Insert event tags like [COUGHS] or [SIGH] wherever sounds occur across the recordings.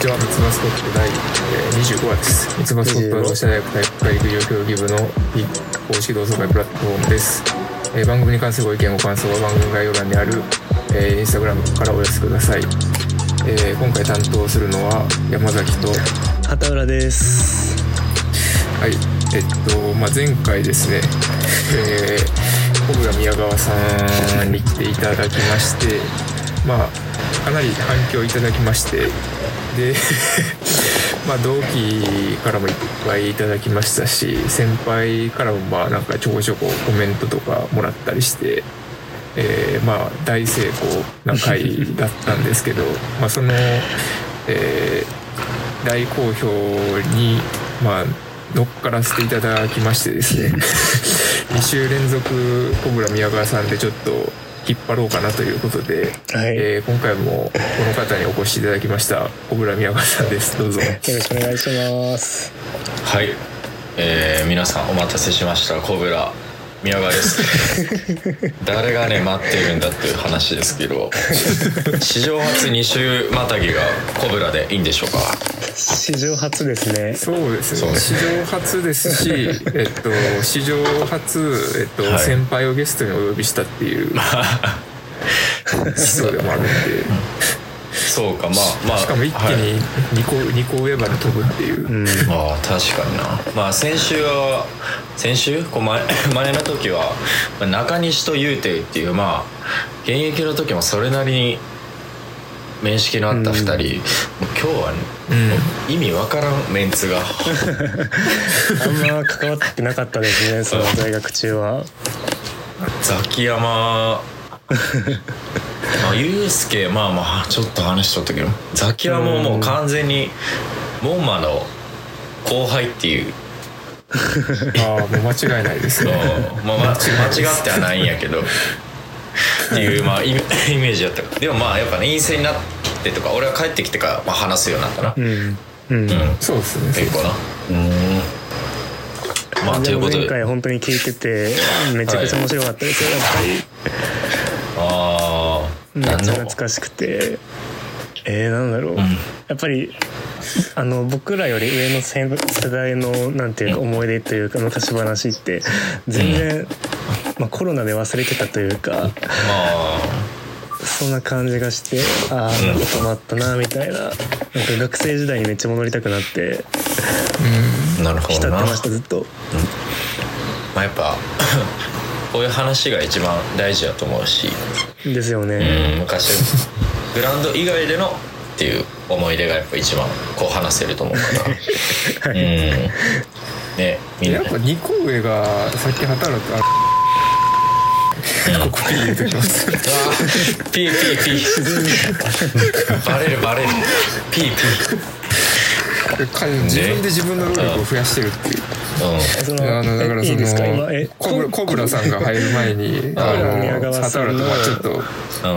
ちは、三つ葉スコット第えー25話です。三つ葉スコットはロシア大学体育会陸上競技部の非公式同窓会プラットフォームです。えー番組に関するご意見ご感想は番組概要欄にある、えーインスタグラムからお寄せください。えー今回担当するのは山崎と、畑浦ですはい、えっと、まあ、前回ですね、えー、小倉宮川さんに来ていただきまして、まあ、かなり反響いただきまして、で、[LAUGHS] まあ、同期からもいっぱいいただきましたし、先輩からもまあ、なんかちょこちょこコメントとかもらったりして、えーまあ、大成功な回だったんですけど、[LAUGHS] まあ、その、えー大好評に、まあ、乗っからせていただきましてですね。[LAUGHS] 2週連続小倉宮川さんでちょっと引っ張ろうかなということで、はい、えー今回もこの方にお越しいただきました小倉宮川さんです。どうぞ。よろしくお願いします。はい、えー、皆さんお待たせしました。コブラ宮川です。[LAUGHS] 誰がね待ってるんだっていう話ですけど。史上初2週またぎがコブラでいいんでしょうか？史上初ですね。そうですそうね。史上初ですし [LAUGHS] えっと史上初、えっとはい。先輩をゲストにお呼びしたっていう。そうでもあるんでそうかまあまあしかも一気はい。に2個,、二個上まで飛ぶっていう、うん。まあ確かにな。まあ先週は先週？こう [LAUGHS] 前前の時はまあ中西と雄てっていうまあ現役の時もそれなりに面識のあった2人、もう今日は、ねうん。意味わからんメンツが。[LAUGHS] あんま関わってなかったですねその在学中は。ザキヤマ。ま [LAUGHS] あユうスケまあまあちょっと話しとったけどザキヤマももう完全にモンマの後輩っていう。ああもう間違いないですね。[LAUGHS] まあ、ま間違ってはないんやけど。っていう、まあ、イメ [LAUGHS] ージやった。でもまあやっぱね陰性になってとか俺は帰ってきてから、まあ、話すようになったな。うん。うん、うん。そうですね。結構な。うん。まあということで。前回本当に聞いててめちゃくちゃ面白かったですよ、やっぱりめっちゃ懐かしくて。えー、なんだろう、ん。やっぱりあの僕らより上の世世代のなんていうか思い出というか昔話って全然、まあ、コロナで忘れてたというかまあ。そんな感じがしてああなこともあったなみたいな。なんか学生時代にめっちゃ戻りたくなってなるほ浸ってましたずっと。まあやっぱこういう話が一番大事だと思うし、ですようね、ん、昔。グラウンド以外でのっていう思い出がやっぱ一番こう話せると思うから。[LAUGHS] うん。ねみんなやっぱ2個上がさっき働いたあここピ [LAUGHS] ー入れときますピーピーピー。バレるバレる。ピーピ彼自分で自分の労力を増やしてるっていう。そのあのだからそえいいですか？今えのコブラコブラ。さんが入る前にあコブラ宮の川さんのちょっとうん。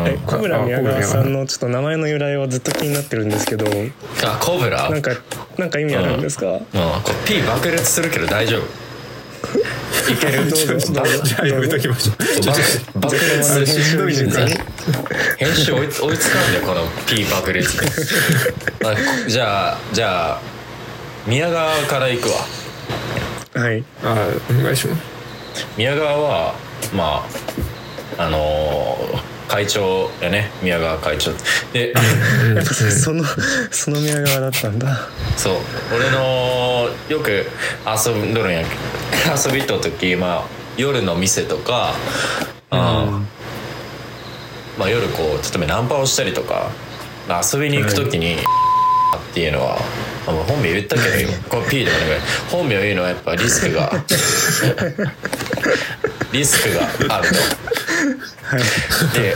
え小村宮川さんのちょっと名前の由来はずっと気になってるんですけど。あコブラ？なんかなんか意味あるんですか、うん、これ P 爆裂するけど大丈夫？いけるどうぞどう。ぞじゃあやめときましょう爆爆裂しんどいね技術編集追いつ追いつかんだよこの P 爆裂であこじゃあじゃあ宮川から行くわはいあお願いします宮川はまああのー会長やね。宮川会長。でそのその宮川だったんだ。そう。俺のよく遊んどるんや遊びと時まあ夜の店とか、あーまあ夜こう例えばナンパをしたりとかまあ遊びに行く時に、っていうのは本名言ったけど今これ P でもね本名言うのはやっぱリスクが [LAUGHS] リスクがあると。で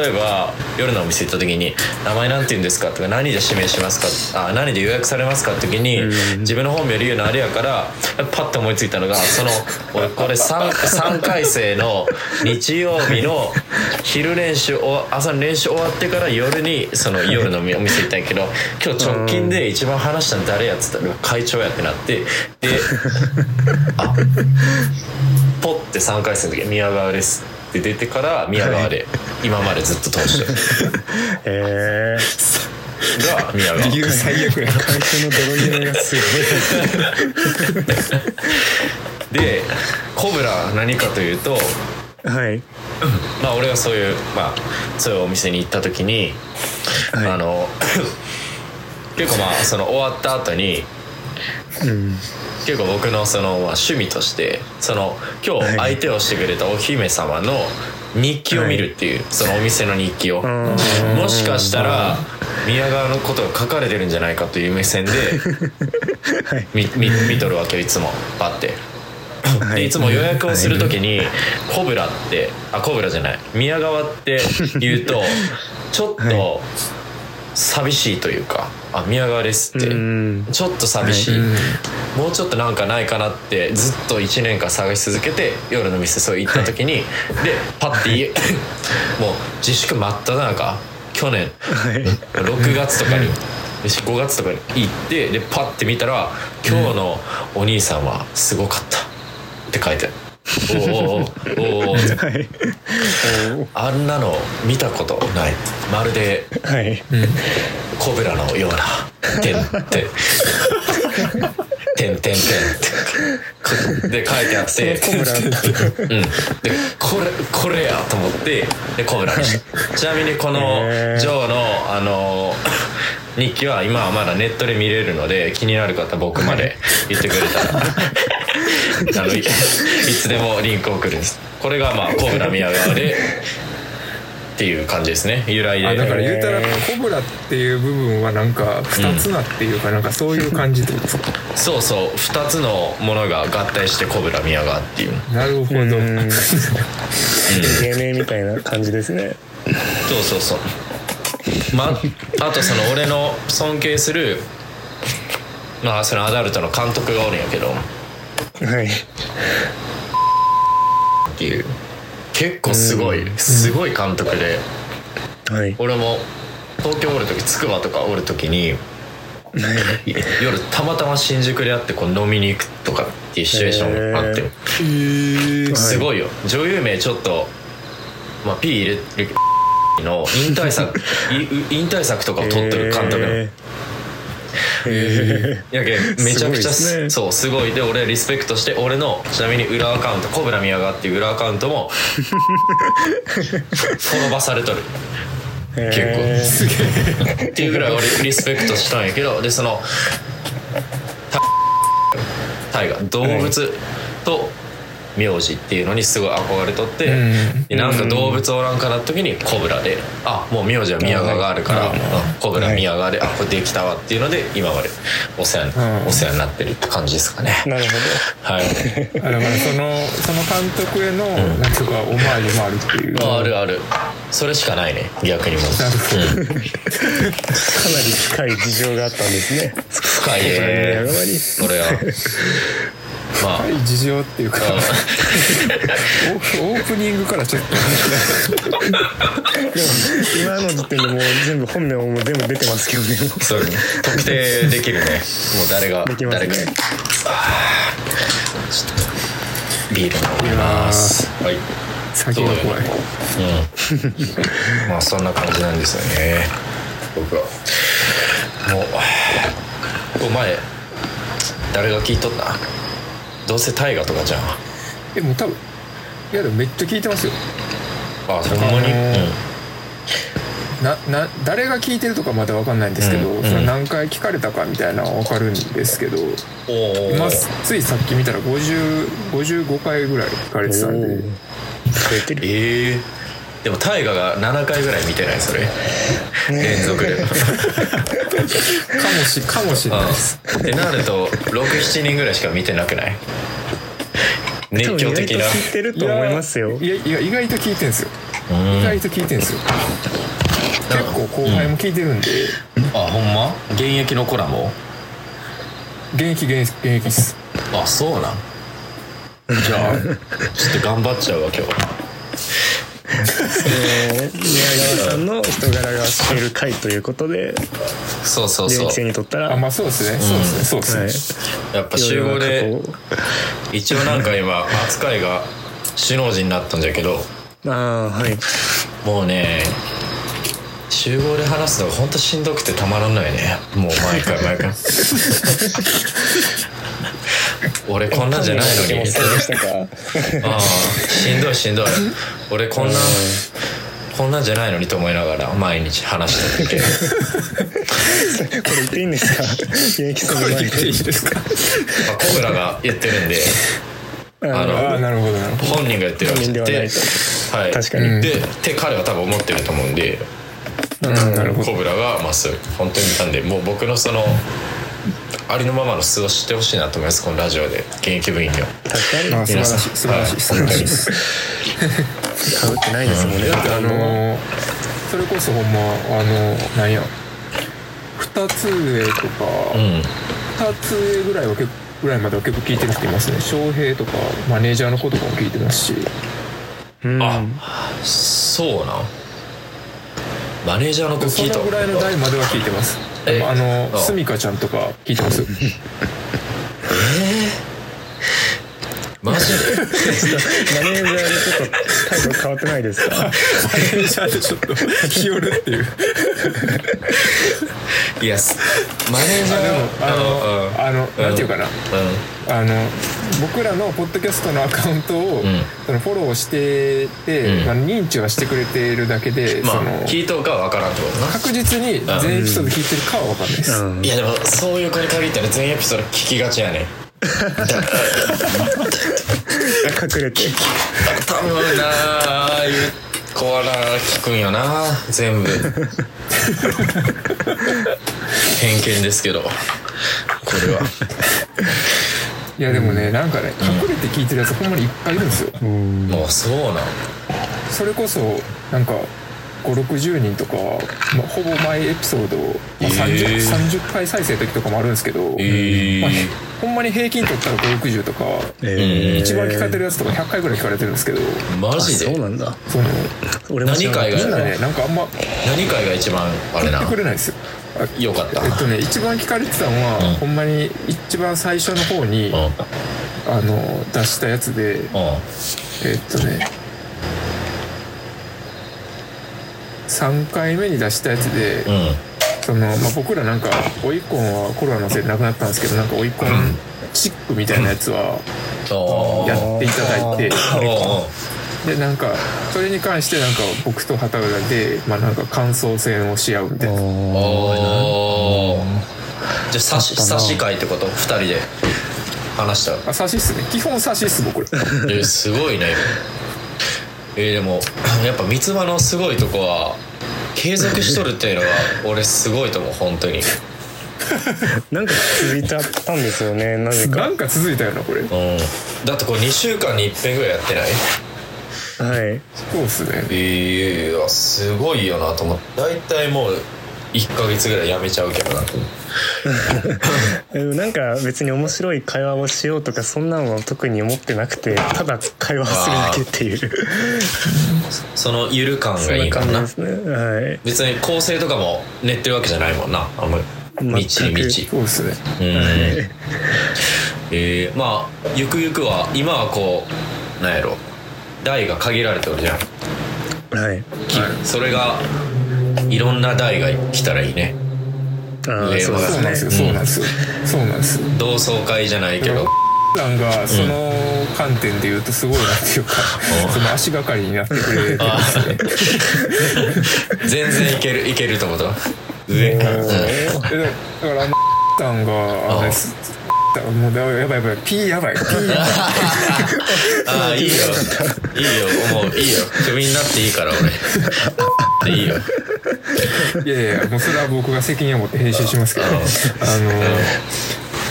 例えば夜のお店行った時に「名前なんて言うんですか?」とか「何で指名しますか?」あ「何で予約されますか?」って時に自分の本名で言うのあれやからパッと思いついたのがその俺これ 3, 3回生の日曜日の昼練習お朝の練習終わってから夜にその夜のお店行ったんやけど今日直近で一番話したの誰やっつったら会長やってなってで [LAUGHS] あポッて3回生の時宮川ですって出てから宮川で今までずっと通して。[LAUGHS] るえが宮川。理由最悪や最初の泥がす [LAUGHS] でコブラ何かというとごい。はいまあ俺がそういうまあそういうお店に行った時に、はい。あの結構まあその終わった後にうん。結構僕のそのまあ趣味としてその今日はい。相手をしてくれたお姫様の日記を見るっていう、そのお店の日記を、あもしかしたら宮川のことが書かれてるんじゃないかという目線で [LAUGHS] はい。見見見とるわけよいつも。バッて。はい。でいつも予約をする時に「コブラ」ってあコブラじゃない。宮川って言うと [LAUGHS] ちょっと寂しいというか「あ宮川です」って。うん。ちょっと寂しい、もうちょっとなんかないかなってずっと1年間探し続けて夜の店そう行った時に、でパッて家 [LAUGHS] もう自粛真っ只中去年。はい。6月とかに。5月とかに行ってでパッて見たら「今日のお兄さんはすごかった」って書いてある。おーおー。おーおあんなの見たことない。まるではい。コブラのような「てんて。ん」「てんてんてん」って。で書いてあって。コブラ。うん、でこれこれやと思ってでコブラにしたちなみにこのジョーのあの日記は今はまだネットで見れるので気になる方僕まで言ってくれたらあのいいつでもリンク送るんです。これがまあコブラ宮川でっていう感じですね。由来で。あだから言うたらコブラっていう部分はなんか二つなっていうかなんかそういう感じってことですか、そうそう。2つのものが合体してコブラ宮川っていう。なるほど、[LAUGHS] うん。芸名みたいな感じですね。そうそうそう。まあとその俺の尊敬するまあそのアダルトの監督がおるんやけどはい。っていう。結構すごい。すごい監督で。はい。俺も東京おる時つくばとかおる時に夜たまたま新宿で会ってこう飲みに行くとかっていうシチュエーションがあって。へえー。すごいよ。女優名ちょっとまあ P 入れるの引退作 [LAUGHS] い引退作とかを撮ってる監督の。へーへ [LAUGHS] やけんめちゃくちゃすごいですね。そうすごい。で俺リスペクトして俺のちなみに裏アカウントコブラ宮川っていう裏アカウントも [LAUGHS] 滅ばされとる。ー結構。へー。っていうぐらい俺リスペクトしたんやけどでそのタタイが動物と名字っていうのにすごい憧れとって、うん。でなんか動物おらんかなった時にコブラであもう名字は宮川があるから、うん。コブラ宮川で、あこれできたわっていうので今までお世話に、うん。お世話になってるって感じですかね。なるほ [LAUGHS] はい。あだからそのその監督への、なんていうかオマージュもあるっていう。ああるある。それしかないね逆にもう、なるほど。うん、ど [LAUGHS] かなり深い事情があったんですね。深い宮ね川にそれはまあ。はい事情っていうか。オープニングからちょっと。でも今の時点でもう全部本名も全部出てますけどね。そう特定できるね。もう誰ができますね。誰か。ちょっとビール飲みます。はい。先が怖い。うん。[LAUGHS] まあそんな感じなんですよね。僕は。もう。お前誰が聞いとった？どうせ大河とかじゃん。でも多分いやでもめっちゃ聞いてますよ。あほんまに、あのーなな誰が聞いてるとかまだ分かんないんですけど、うんうん。その何回聞かれたかみたいなのは分かるんですけど、うん、おお今ついさっき見たら50 55回ぐらい聞かれてたんで。増えてるええでも大河が7回ぐらい見てないそれ。連続で。[LAUGHS] かもしかもしれない。ですうんってなると67人ぐらいしか見てなくない？熱狂的な。多分意外と聞いてると思いますよ。いやいや意外と聞いてんすよ。うん。意外と聞いてんすよ。結構後輩も聞いてるんで、あほんま？現役の子らも？現役現役現役っす。あそうなん。じゃあちょっと頑張っちゃうわ今日えー宮川さんの人柄が知れる回ということでそうそうそう。現役生にとったらあまあそうですね。そうですね。そうですね、はい。やっぱ集合で一応なんか今扱いが首脳陣になったんじゃけどああはい。もうね集合で話すのが本当しんどくてたまらないね。もう毎回毎回 [LAUGHS] [LAUGHS] 俺こんなんじゃないのに。[LAUGHS] ああしんどいしんどい。俺こんなこんなんじゃないのにと思いながら毎日話してるけどこれ言っていいんですか？いいですかまあコブラが言ってるんで。あのああなるほど本人が言ってるわけ本人ではない確かに。うんでって彼は多分思ってると思うんで。うん。コブラがまっすぐ本当になんでもう僕のそのありのままの素を知ってほしいなと思いますこのラジオで。現役部員には。確かに。あ素晴らしい。素晴らしい。素晴らしい。です買うってないですもんね、だってあのーそれこそほんまあのなんや。2つ上とか、うん。2つ上ぐらいは結構ぐらいまでは結構聞いてる人いますね。翔平とかマネージャーの子とかも聞いてますし。うん。あそうなん？マネージャーの子そ聞いたのぐらいの代までは聞いてます。えあのあすみかちゃんとか聞いてます？[LAUGHS] マジで？マネージャーでちょっと態度変わってないですか？マネージャーでちょっと日和るっていう。いやすマネージャーでもあのうんあのなんていうかな？うあの僕らのポッドキャストのアカウントを、ん。そのフォローしてて、うん。まあ、認知はしてくれてるだけで、ん [LAUGHS] まあその聞いとうかは分からんってことな。確実に全エピソード聞いてるかは分かんないです、うん。いやでもそういう子に限ってね全エピソード聞きがちやね隠れて。多分なああいう子はな聞くんよな全部。偏見ですけどこれはいやでもねなんかね隠れて聞いてるやつほんまにいっぱいいるんですよ。うん。もうそうなんそれこそなんか560人とか、まあ、ほぼ毎エピソード、まあ、30, えー30回再生の時とかもあるんですけど、えまあほんまに平均取ったら560とかえー。一番聞かれてるやつとか100回ぐらい聞かれてるんですけど。マあジで？そうなんだ。その俺何回がみんなねなんかあんま何回が一番あれな言ってくれないんですよ。あよかった。えっとね一番聞かれてたのは、うん。ほんまに一番最初の方に、うん。あの出したやつでうん。えっとね3回目に出したやつで、うん。そのまあ、僕らなんかオイコンはコロナのせいでなくなったんですけどなんかオイコンチックみたいなやつはやっていただいてでなんかそれに関してなんか僕と畑浦で、まあ、なんか感想戦をし合うみたいな。じゃあ差し差し会ってこと？二人で。話したあ差しっすね。基本差しっす僕ら。えすごいねえーでも [CLEARS THROAT] やっぱ三つ葉のすごいとこは継続しとるっていうのが俺すごいと思う本当に。[LAUGHS] なんか続いちゃったんですよねなぜか。なんか続いたよなこれ。うん。だってこれ2週間に一遍ぐらいやってない？はい。そうっすね。ええすごいよなと思って。大体もう1ヶ月ぐらいやめちゃうけどな。でもなんか別に面白い会話をしようとかそんなのは特に思ってなくてただ会話するだけっていう。[LAUGHS] そのゆる感がいいかもなね。はい。別に構成とかも練ってるわけじゃないもんな。あんまり。みちにみちそうっすね。うん。えー、まあゆくゆくは今はこうなんやろ。台が限られてるじゃん。はい。きそれがいろんな台が来たらいいね令和そうそうなんです。よそうなんです。よそうなんです。同窓会じゃないけど。さんがその観点で言うとすごいなっていうか、その足がかりになってくれてます。ね全然いけるいけると思った。上。うんえだだからあのさんがあれすもう。だやばいやばい P やばい。P やばい。[LAUGHS] ああいいよ。いいよ。もう。いいよ。クビになっていいから俺。でいいよ。いやいやもうそれは僕が責任を持って編集しますけど。あの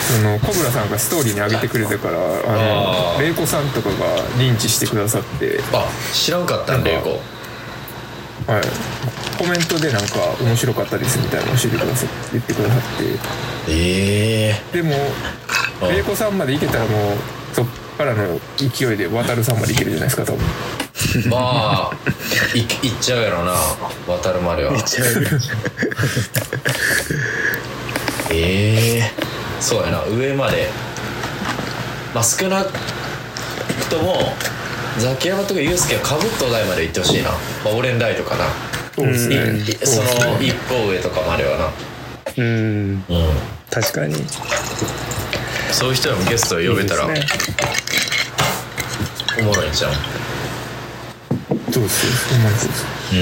その小倉さんがストーリーに上げてくれてからあの玲子さんとかが認知してくださって、あ知らんかったんだよこはい、コメントでなんか面白かったですみたいなの教えてくださって言ってくださって。ええでもあ玲子さんまで行けたらもうそっからの勢いで渡るさんまで行けるじゃないですか多分。まあいいっちゃうやろな。渡るまでは。ええそうやな。上まで。まあ少なくともザキヤマとかユースケはかぶったお題まで行ってほしいな、まあ、俺ん台とかな。そうですねその一歩上とかまではな。うん。うん。確かに。そういう人らもゲストを呼べたら。いいですね。おもろいんちゃうそうですほんまにそうですう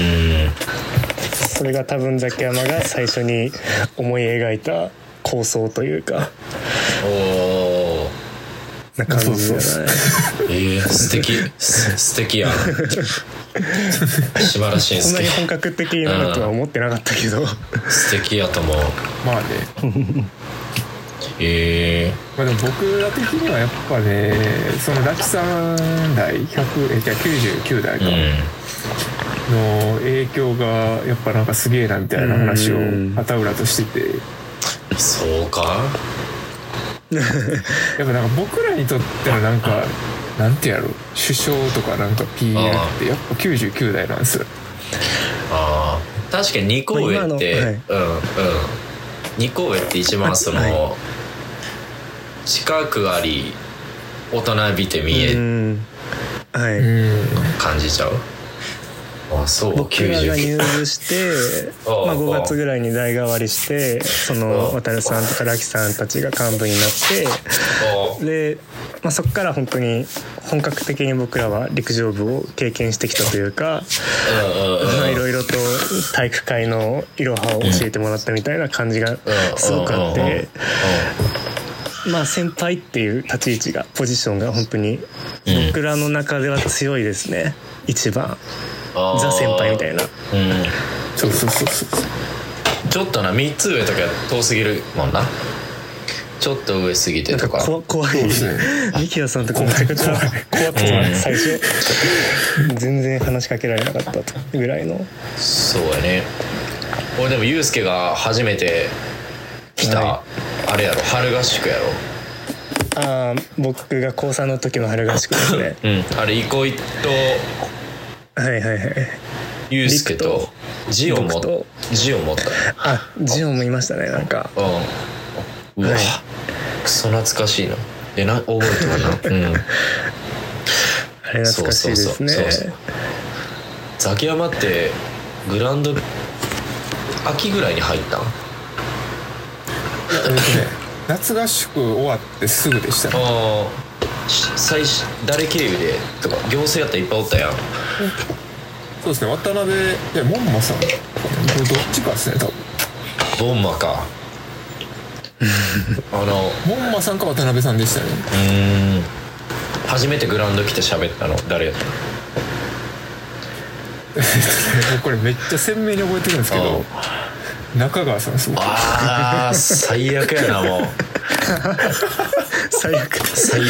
ん。それが多分ザキヤマが最初に思い描いた構想というか。おおな感じじゃないえー、素敵。す素敵やん。素晴らしいそんなに本格的になるとは思ってなかったけど。素敵やと思う。まあね。えまあでも僕ら的にはやっぱねそのラキさん代100えじゃあ99代か。ー、の影響がやっぱなんかすげえなみたいな話をうん。旗浦としてて。うんそうかやっぱなんか僕らにとってのなんかなんてやろ首相とかなんか PL ってやっぱ99代なんですよ。あー確かに2個上って、まあ今うんうん。2個上って一番その、は近くあり大人びて見うえん。はい、うん感じちゃう？あそう。僕らが入99部して、[LAUGHS] まあ、5月ぐらいに代替わりしてそのああ。渡さんとかラキさんたちが幹部になってで、まあ、そこから本当に本格的に僕らは陸上部を経験してきたというか、まあ、いろいろと体育会のいろはを教えてもらったみたいな感じがすごくあって。まあ先輩っていう立ち位置がポジションが本当にうん。僕らの中では強いですね一番ザ先輩みたいな。うん。そうそうそうそうちょっとな3つ上とか遠すぎるもんな。ちょっと上すぎてとか。こ怖い。そうですね。ミキヤさんとかめちゃくちゃ怖くて最初。[LAUGHS] 全然話しかけられなかったぐらいの。そうやね。俺でもユうスケが初めて来た、はあれやろ。春合宿やろ。ああ僕が高3の時の春合宿ですね。[LAUGHS] うん。あれ憩いとはいはいはい。ユうスケとジオンも僕と。ジオン持った。あジオンもいましたねなんか。うん。うわ、はい。クソ懐かしいな。でな覚えてるな。[LAUGHS] うん。あれ懐かしいですね。そうそうそう。そうザキヤマってグラウンド秋ぐらいに入ったん？えっとね夏合宿終わってすぐでしたね。あ最初誰経由でとか行政やったらいっぱいおったやん。そうですね渡辺いや門馬さん。これどっちかですね多分。ボンマか。[LAUGHS] あの門馬さんか渡辺さんでしたね。うーん。初めてグラウンド来て喋ったの誰やった僕これめっちゃ鮮明に覚えてるんですけど中川さんです僕。あー最悪やなもう最悪最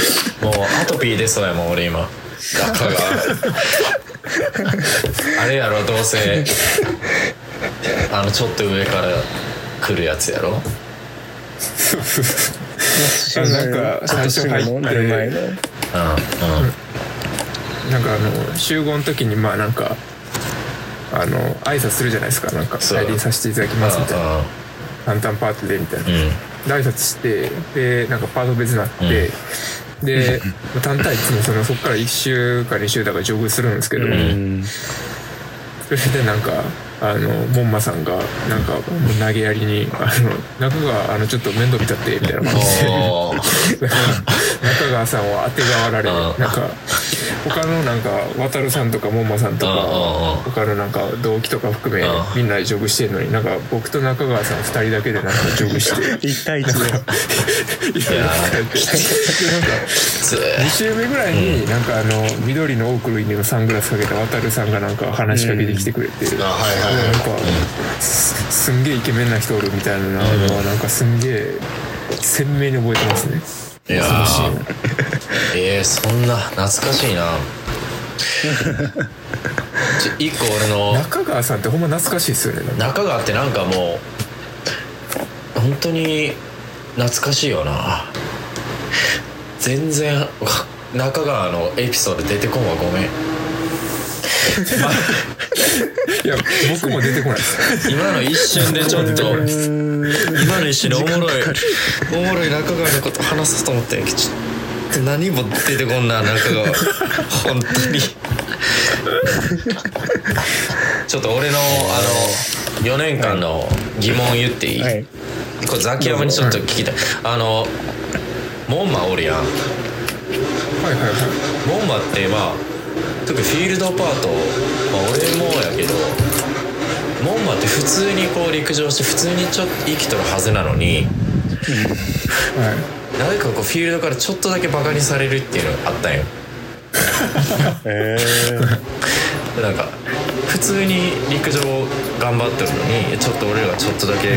もうアトピー出そうやもん俺今。中が。あれやろどうせ。あのちょっと上から来るやつやろ。なんかちょっとシグもなる前の。うんうん。なんかあの集合の時にまあなんかあの挨拶するじゃないですか。なんかそう。来臨させていただきますみたいな。簡単パートでみたいな、うん挨拶してでなんかパート別になって、で単体いつもそのそこから1週か2週だからジョグするんですけど、うん。うんそれでなんかあの門馬さんがなんか投げやりに「あの中川あのちょっと面倒見たって」みたいな感じで。[LAUGHS] 中川さんをあてがわられうんなんか他のなんか渡さんとか門馬さんとか他のなんか同期とか含めうん。みんなでジョグしてんのになんか僕と中川さん2人だけでなんかジョグして。[LAUGHS] 一対一で。いやなんか [LAUGHS] でなんかつ2週目ぐらいになんかあの緑のオークルインのサングラスかけた渡さんがなんか話しかけてきてくれて、あはいはいはい。なんか、すすんげえイケメンな人おるみたいなのはなんかすんげえ鮮明に覚えてますねいや [LAUGHS] えー、そんな懐かしいな。[LAUGHS] 一個俺の。中川さんってほんま懐かしいですよね。中川ってなんかもう本当に懐かしいよな。全然中川のエピソード出てこんわごめんいや僕も出てこないです。今の一瞬でちょっと今の一瞬でおもろいおもろい中川のこと話そうと思ってんけどちょっと何も出てこんな中川本当に。ちょっと俺のあの4年間の疑問言っていい、はい。これザキヤマにちょっと聞きたい。あのモンマおるやん。はいはいはい。モンマってまあ特にフィールドパート、まあ、俺もやけどモンマって普通にこう陸上して普通にちょっと生きとるはずなのにはい。なぜかこうフィールドからちょっとだけバカにされるっていうのがあったんよ。えでなんか普通に陸上頑張ってるのにちょっと俺らがちょっとだけ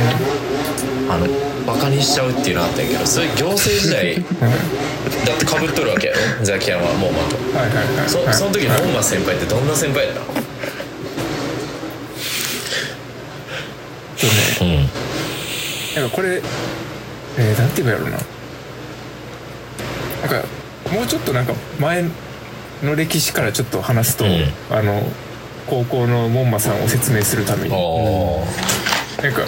あのバカにしちゃうっていうのあったけどそれ行政時代 [LAUGHS] だってかぶっとるわけやろ？ザキヤマモンマと。はいはいはい。そはい。その時モンマ先輩ってどんな先輩やったそうねうん。なんかこれえー、なんて言えばやろうな。なんかもうちょっとなんか前の歴史からちょっと話すと、うん。あの高校の門馬さんを説明するために。おなんか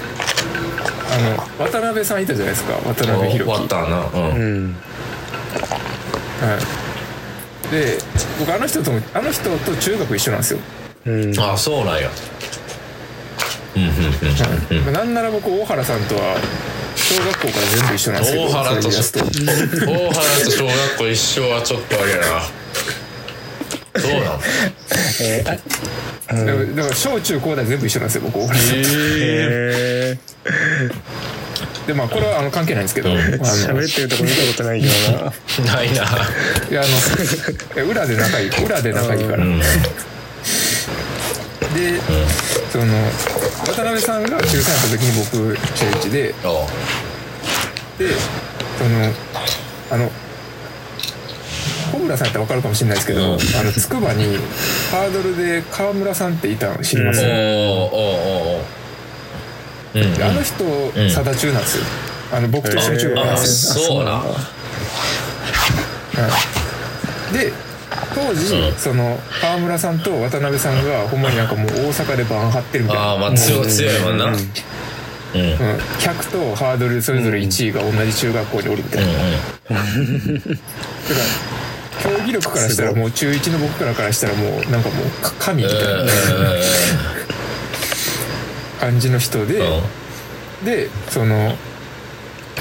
あの渡辺さんいたじゃないですか。渡辺終裕樹わったな。うーうん。んはい。で僕あの人ともあの人と中学一緒なんですよ、うん。あそうなんや。うんうんうんうん。まあなんなら僕大原さんとは小学校から全部一緒なんですけど大原と大原と小学校一緒はちょっとあれやな。そうなのえーあだからだから小中高大全部一緒なんですよ僕。大原さんええでまあこれはあの関係ないんですけど、あのー喋ってるとこ見たことないけどな。ー、な。いな。いやあの裏で仲いい裏で仲いいから、うん。でその渡辺さんが中3の時に僕中1で。おでそのあの小村さんって分かるかもしれないですけど、うん。あの筑波にハードルで川村さんっていたの知ります、ん。であの人ん。佐田中なんですよあの僕と一緒の中学なんあですよ、そうな。はいで当時、うん。その川村さんと渡辺さんがほんまになんかもう大阪でバン張ってるみたいな。ああまあ強強いもんな。うん。うん。うん、100とハードルそれぞれ1位が同じ中学校におるみたいな、だから競技力からしたらもう中1の僕からからしたらもうなんかもうか神みたいな感じの人で、でその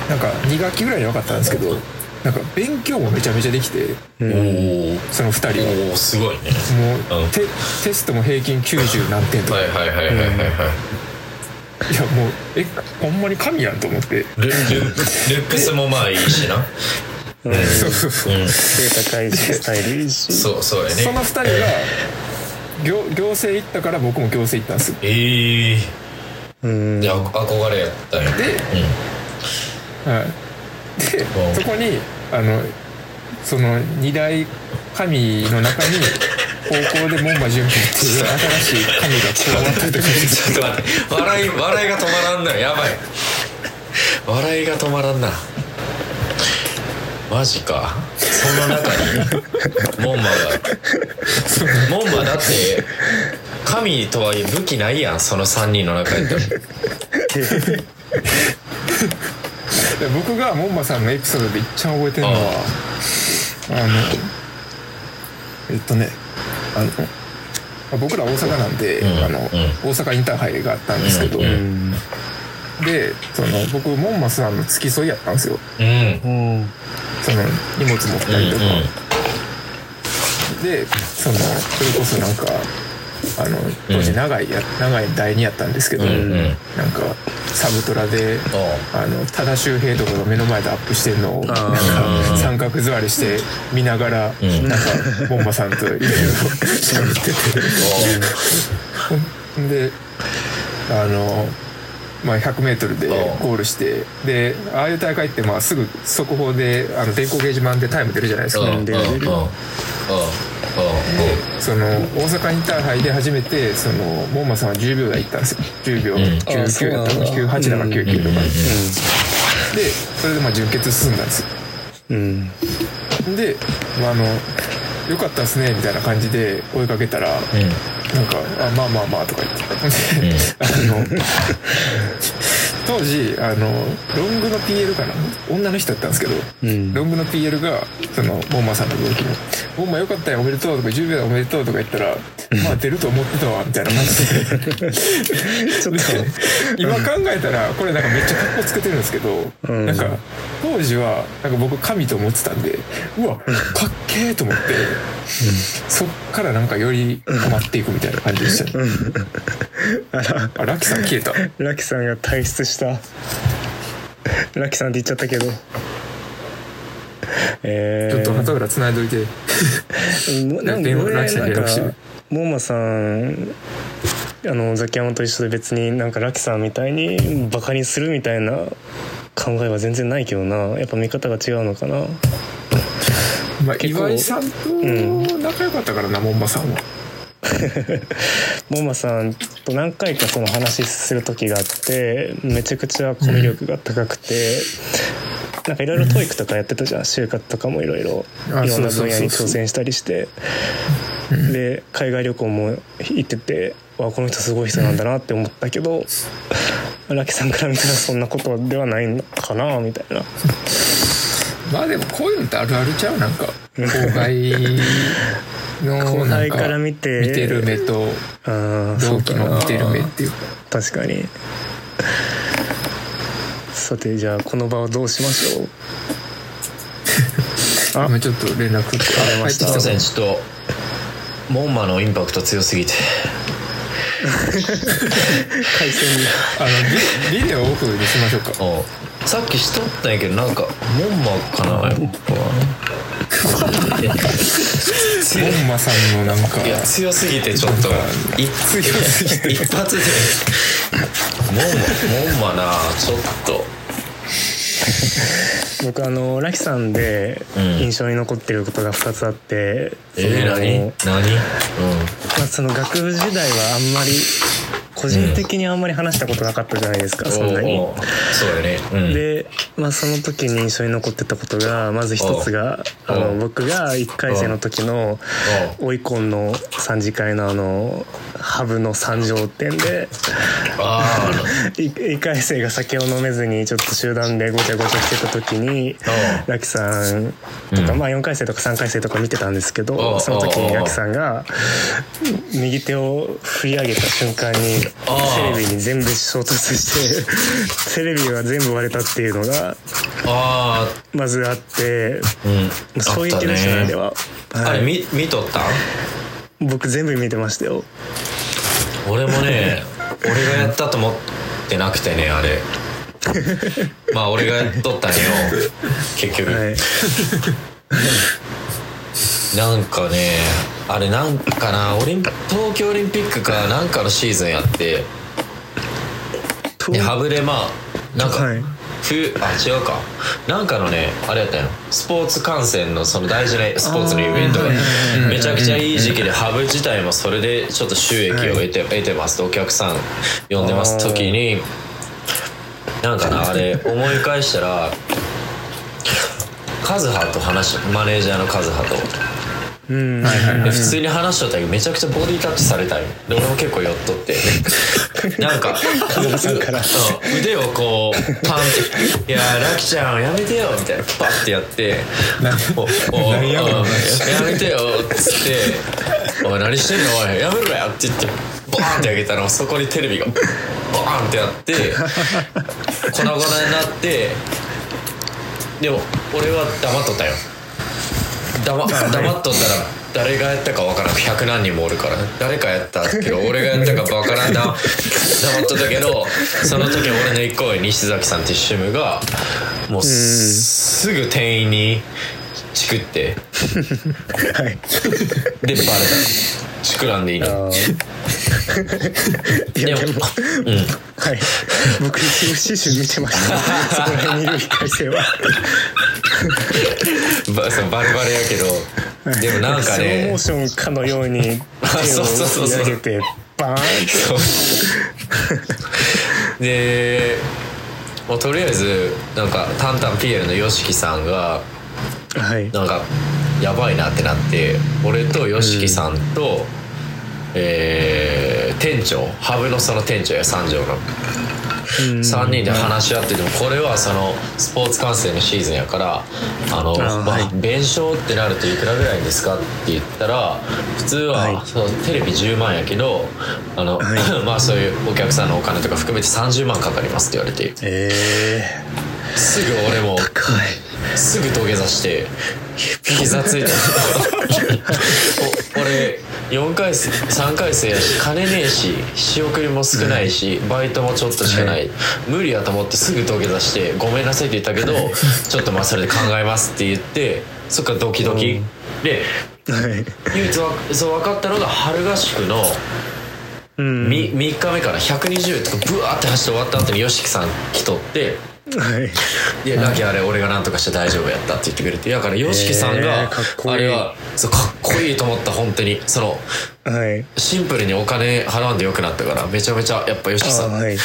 なんか2学期ぐらいに分かったんですけどなんか勉強もめちゃめちゃできておおその2人は。おおすごいね。もう、うん。テテストも平均90何点とか、はいはいはいはいはいはいい。やもうえほんまに神やんと思って。ルルルックスもまあいいしな [LAUGHS] うん。そうそうそううん背高いしスタイルいいしそうそうやね。その2人が行行政行ったから僕も行政行ったんですよ。ええうん。じゃあ憧れやったんやではい、でうん。そこにあのその二大神の中に高校で門馬純平っていう新しい神が加わったりとかして [LAUGHS] ちょっと待って。笑い笑いが止まらんな。やばい。笑いが止まらんなマジか。その中にモンマが。モンマだって神とはいえ武器ないやんその3人の中やったらで僕が門馬さんのエピソードでいっちゃん覚えてるのはあのえっとねあのまあ僕ら大阪なんで、うん。あのうん。大阪インターハイがあったんですけど、うんうんでその僕門馬さんの付き添いやったんですよ。うん。うん。その荷物持ったりとか、でそのそれこそなんかあの当時長いや、長い第2やったんですけど、うんうん。なんかサブトラでおあの多田修平とかが目の前でアップしてるのをなんあか三角座りして見ながら、ん。なんかボンバさんといろいろ喋ってて。であの。まあ、100m でゴールしてでああいう大会ってまあすぐ速報であの電光掲示板でタイム出るじゃないですか。うん。うん。うん。でその大阪インターハイで初めてそのモンマさんは10秒台行ったんですよ。10秒。ん。99やったか98だか99とかでそれでまあ準決進んだんですよ。うん。で、まあ、あのよかったですねみたいな感じで追いかけたら、なんか「あまあまあまあ」とか言って。であの [LAUGHS] 当時あのロングの PL かな？女の人だったんですけど、うん。ロングの PL がそのモンマさんの同期の「モンマよかったよおめでとう」とか「10秒おめでとう」とか言ったら「[LAUGHS] まあ出ると思ってたわ」みたいな感じで。[LAUGHS] ちょっ今考えたらこれなんかめっちゃ格好つけてるんですけど、うん。なんか当時はなんか僕神と思ってたんでうわかっけえと思って、そっからなんかよりハマっていくみたいな感じでしたね、とあら。あラキさん消えた。ラキさんが退出した。ラキさんって言っちゃったけど。えー、ちょっと鳩浦繋いどいて。も [LAUGHS] なん電話俺なんか門馬さんあのザキヤマと一緒で別になんかラキさんみたいにバカにするみたいな考えは全然ないけどな。やっぱ見方が違うのかな。まあ、岩井さんと仲良かったからな、門馬さんは。[LAUGHS] 門馬さんと何回かその話する時があってめちゃくちゃコミュ力が高くて、なんかいろいろ TOEIC とかやってたじゃん。就活とかもいろいろあいろんな分野に挑戦したりして。で海外旅行も行っててわこの人すごい人なんだなって思ったけどラキさんから見たらそんなことではないのかなみたいな。まあでもこういうのってあるあるちゃう？なんか、後輩の後輩から見て。見てる目と、あーそ同期の見てる目っていう。か。確かに。さてじゃあこの場をどうしましょう？[LAUGHS] あ？今ちょっと連絡あました。すいません。ちょっとモンマのインパクト強すぎて。[LAUGHS] 回線にあのビビデオオフにしましょうか。おさっきしとったんやけどなんかモンマかなやっぱ。門馬さんのなんか、いや強すぎてちょっと一強すぎて一発で。モンマモンマなちょっと。僕あのラキさんでうん。印象に残ってることが2つあって、えー、その何何？うん。まあ、その学部時代はあんまり個人的にあんまり話したことなかったじゃないですか、そんなに。そうやね。うん。で、まあ、その時に印象に残ってたことがまず一つがあの僕が1回生の時の追い込んの3次会のあのハブの三条店であ1回生が酒を飲めずにちょっと集団でごちゃごちゃしてた時にラキさんとか、うん。まあ4回生とか3回生とか見てたんですけおどうその時にラキさんが右手を振り上げた瞬間にテレビに全部衝突して [LAUGHS] テレビが全部割れたっていうのがああまずあってあうん衝撃でしたねあれは、はい、あれ見見とったん？僕全部見てましたよ。俺もね [LAUGHS] 俺がやったと思ってなくてねあれ。まあ俺がやっとったんよ結局、はい。[LAUGHS] なんかねあれなんかなオリン東京オリンピックかなんかのシーズンやって。とでハブでまあなんか、はい冬あ違うか。なんかのねあれやったよスポーツ観戦のその大事なスポーツのイベントが。めちゃくちゃいい時期でハブ自体もそれでちょっと収益を得て,、得てますとお客さん呼んでます時になんかなあれ思い返したらカズハと話しマネージャーのカズハとうん。はいはいはいで普通に話しとったけどめちゃくちゃボディタッチされたよで俺も結構寄っとって。[LAUGHS] なんか腕をこうパンって「いやーラキちゃんやめてよ」みたいな。パッてやって。な「おお何やめてよ」っつって「おい何してんの？おいやめろや」って言ってバーンって上げたらそこにテレビがバーンってやって粉々になって。でも俺は黙っとったよ黙黙っとったら誰がやったかわからん。100何人もおるから。誰かやったけど [LAUGHS] 俺がやったかわからん。な黙っとったけどその時俺の一個上西崎さんっていうシムがもうすすぐ店員にチクって。はい。でバレた。チクらんでいいあのー。いでもやでもうん。はい。僕一部始終見てました、そこら辺にいる一回生は [LAUGHS] ばそうバレバレやけど。でもなんかね。モーションかのよ [LAUGHS] うに手を上げてバーン。ってそう。でもうとりあえずなんかタンタンピエールの YOSHIKI さんがはい。なんかやばいなってなって俺と YOSHIKI さんと、えー店長ハブのその店長や三条の3人で話し合っててもこれはそのスポーツ観戦のシーズンやからあのあはい。弁償ってなるといくらぐらいですかって言ったら普通は、はい。そのテレビ10万やけどあの、[LAUGHS] まあそういうお客さんのお金とか含めて30万かかりますって言われてえすぐ俺もすぐ土下座して膝ついて。[LAUGHS] お俺4回生3回生やし金ねえし仕送りも少ないしバイトもちょっとしかない。無理やと思ってすぐ土下座して「ごめんなさい」って言ったけど「ちょっとまあそれで考えます」って言ってそっからドキドキ。ではい。唯一わそう分かったのが春合宿のうん。み 3, 日目から120とかブワーって走って終わった後に YOSHIKI さん来とってはい「いやラキあれ俺が何とかして大丈夫やった」って言ってくれて。だから YOSHIKI さんえがあれはそうかっこいいと思った本当に。そのはい。シンプルにお金払わんでよくなったからめちゃめちゃやっぱ YOSHIKI さんあはい。か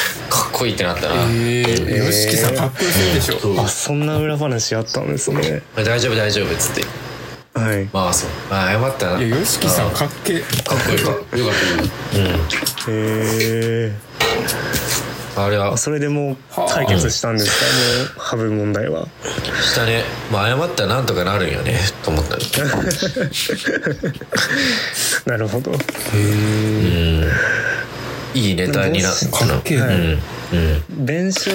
っこいいってなったな、えー、よしきさんかっこよすぎでしょ。そう。あそんな裏話あったんですね。大丈夫大丈夫っつって。はい。まあそう。まあ謝ったな。いやよしきさんかっけかっこいい。かよかった。うん。へえあれは。あそれでもう解決したんですか？もうハブ問題は。したね。まあ謝ったらなんとかなるんよねと思った。[LAUGHS] なるほど。うんいいネタになったかっけえなうん。うん弁償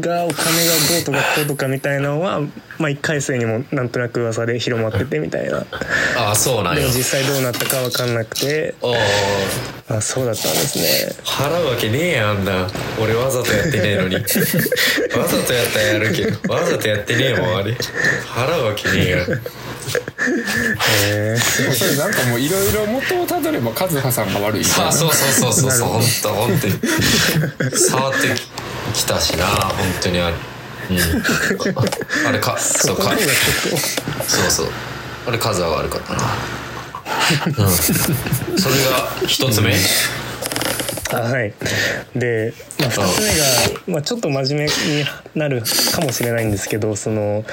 がお金がどうとかこうとかみたいなのはまあ1回生にもなんとなく噂で広まっててみたいな。ああそうなんよでも実際どうなったか分かんなくて。あああそうだったんですね。払うわけねえやんだ俺わざとやってねえのに。[LAUGHS] わざとやったらやるけど。わざとやってねえもんあれ。払うわけねえやえそれなんかもういろいろ元をたどれば和葉さんが悪いみたいな。あそうそうそうそうそう。本当本当に。触ってきたしな本当に。あれうん。あれかそうか。そうそう。あれ数は悪かったな。うん。それが一つ目。とあはい。で、まあ、2つ目が、まあ、ちょっと真面目になるかもしれないんですけどその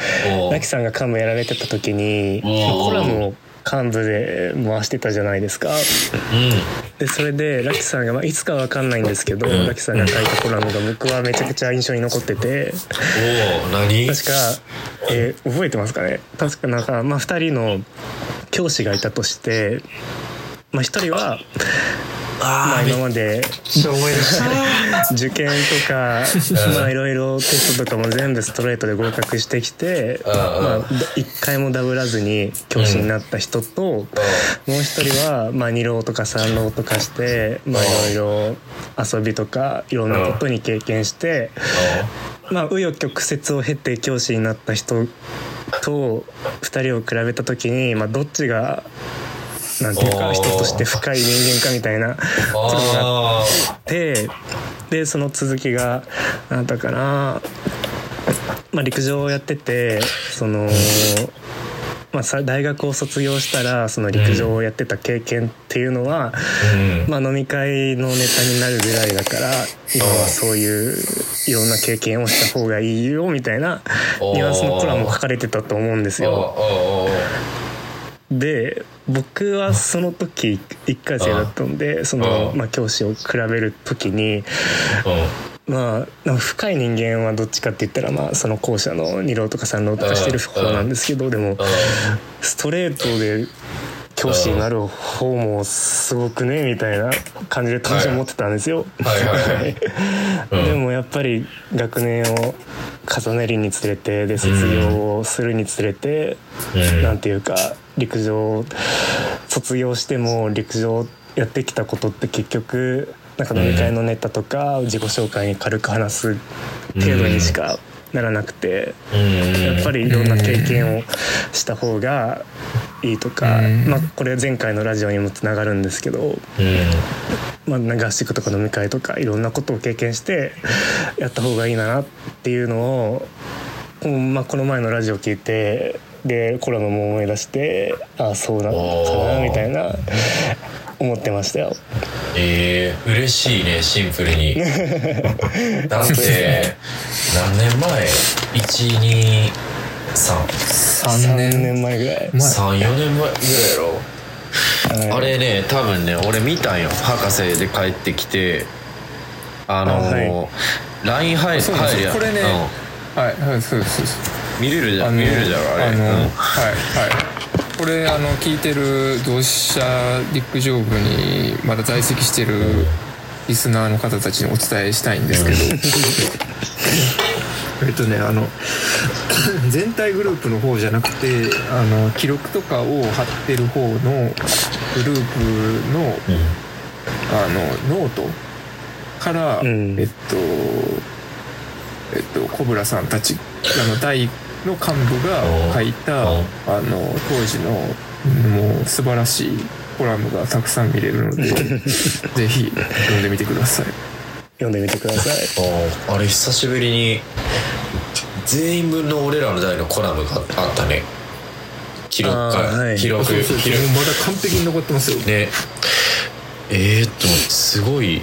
ラキさんが幹部やられてた時に、コラムを幹部で回してたじゃないですか。うん。でそれでラキさんが、まあ、いつかわかんないんですけど、ラキさんが書いたコラムが僕はめちゃくちゃ印象に残ってて。おお何？確か、えー覚えてますかね？確かなんか、まあ、2人の教師がいたとして、まあ、1人はまあ、今まで受験とかまあいろいろテストとかも全部ストレートで合格してきて、まあ、一回もダブらずに教師になった人と、もう一人は、まあ、二浪とか三浪とかして、まあ、いろいろ遊びとかいろんなことに経験して、まあ紆余曲折を経て教師になった人と二人を比べた時に、まあ、どっちがなんていうか人として深い人間かみたいな。ことがああってでその続きが何だったかな、まあ、陸上をやっててその。まあ、さ大学を卒業したらその陸上をやってた経験っていうのは、うん。まあ、飲み会のネタになるぐらいだから今はそういういろんな経験をした方がいいよみたいなニュアンスのコラムも書かれてたと思うんですあよ。あで僕はその時1回生だったんでその、うん。まあ、教師を比べる時にまあ深い人間はどっちかって言ったらまあその後者の二浪とか三浪とかしてる方なんですけどでもストレートで教師になる方もすごくねみたいな感じで当時思ってたんですよ。[LAUGHS] でもやっぱり学年を重ねるにつれてで卒業をするにつれて、うん。なんていうか陸上卒業しても陸上やってきたことって結局なんか飲み会のネタとか自己紹介に軽く話す程度にしかならなくて、うん。やっぱりいろんな経験をした方がいいとか、うん。まあ、これ前回のラジオにもつながるんですけど、うん。まあ、合宿とか飲み会とかいろんなことを経験してやった方がいいなっていうのを、うんまあ、この前のラジオ聞いてでコラムも思い出してああそうなのかなみたいな思ってましたよ。えー、嬉しいねシンプルに。[LAUGHS] だって何年前？123 3 3年年前ぐらい。34年前ぐらいやろ？はい。あれね多分ね俺見たんよ。博士で帰ってきて。あのーあはい。LINE 入るそうなんです入るやん。よこれね、うはいはいそうですそうです。ん見れるじゃん見れるじゃんあれ。あの、うん。はいはいこれあの聞いてる同志社陸上部にまだ在籍してるリスナーの方たちにお伝えしたいんですけど、えっとねあの [COUGHS] 全体グループの方じゃなくてあの記録とかを貼ってる方のグループのあのノートから、うん。えっとえっとコブラさんたちあの大の幹部が書いたあうん。の当時のもう素晴らしいコラムがたくさん見れるので [LAUGHS] ぜひ読んでみてください。読んでみてください。あーあれ久しぶりに全員分の俺らの代のコラムがあったね。記録はい。会記録。そうそう記録。そうもうまだ完璧に残ってますよ。ね。えー、っとすごい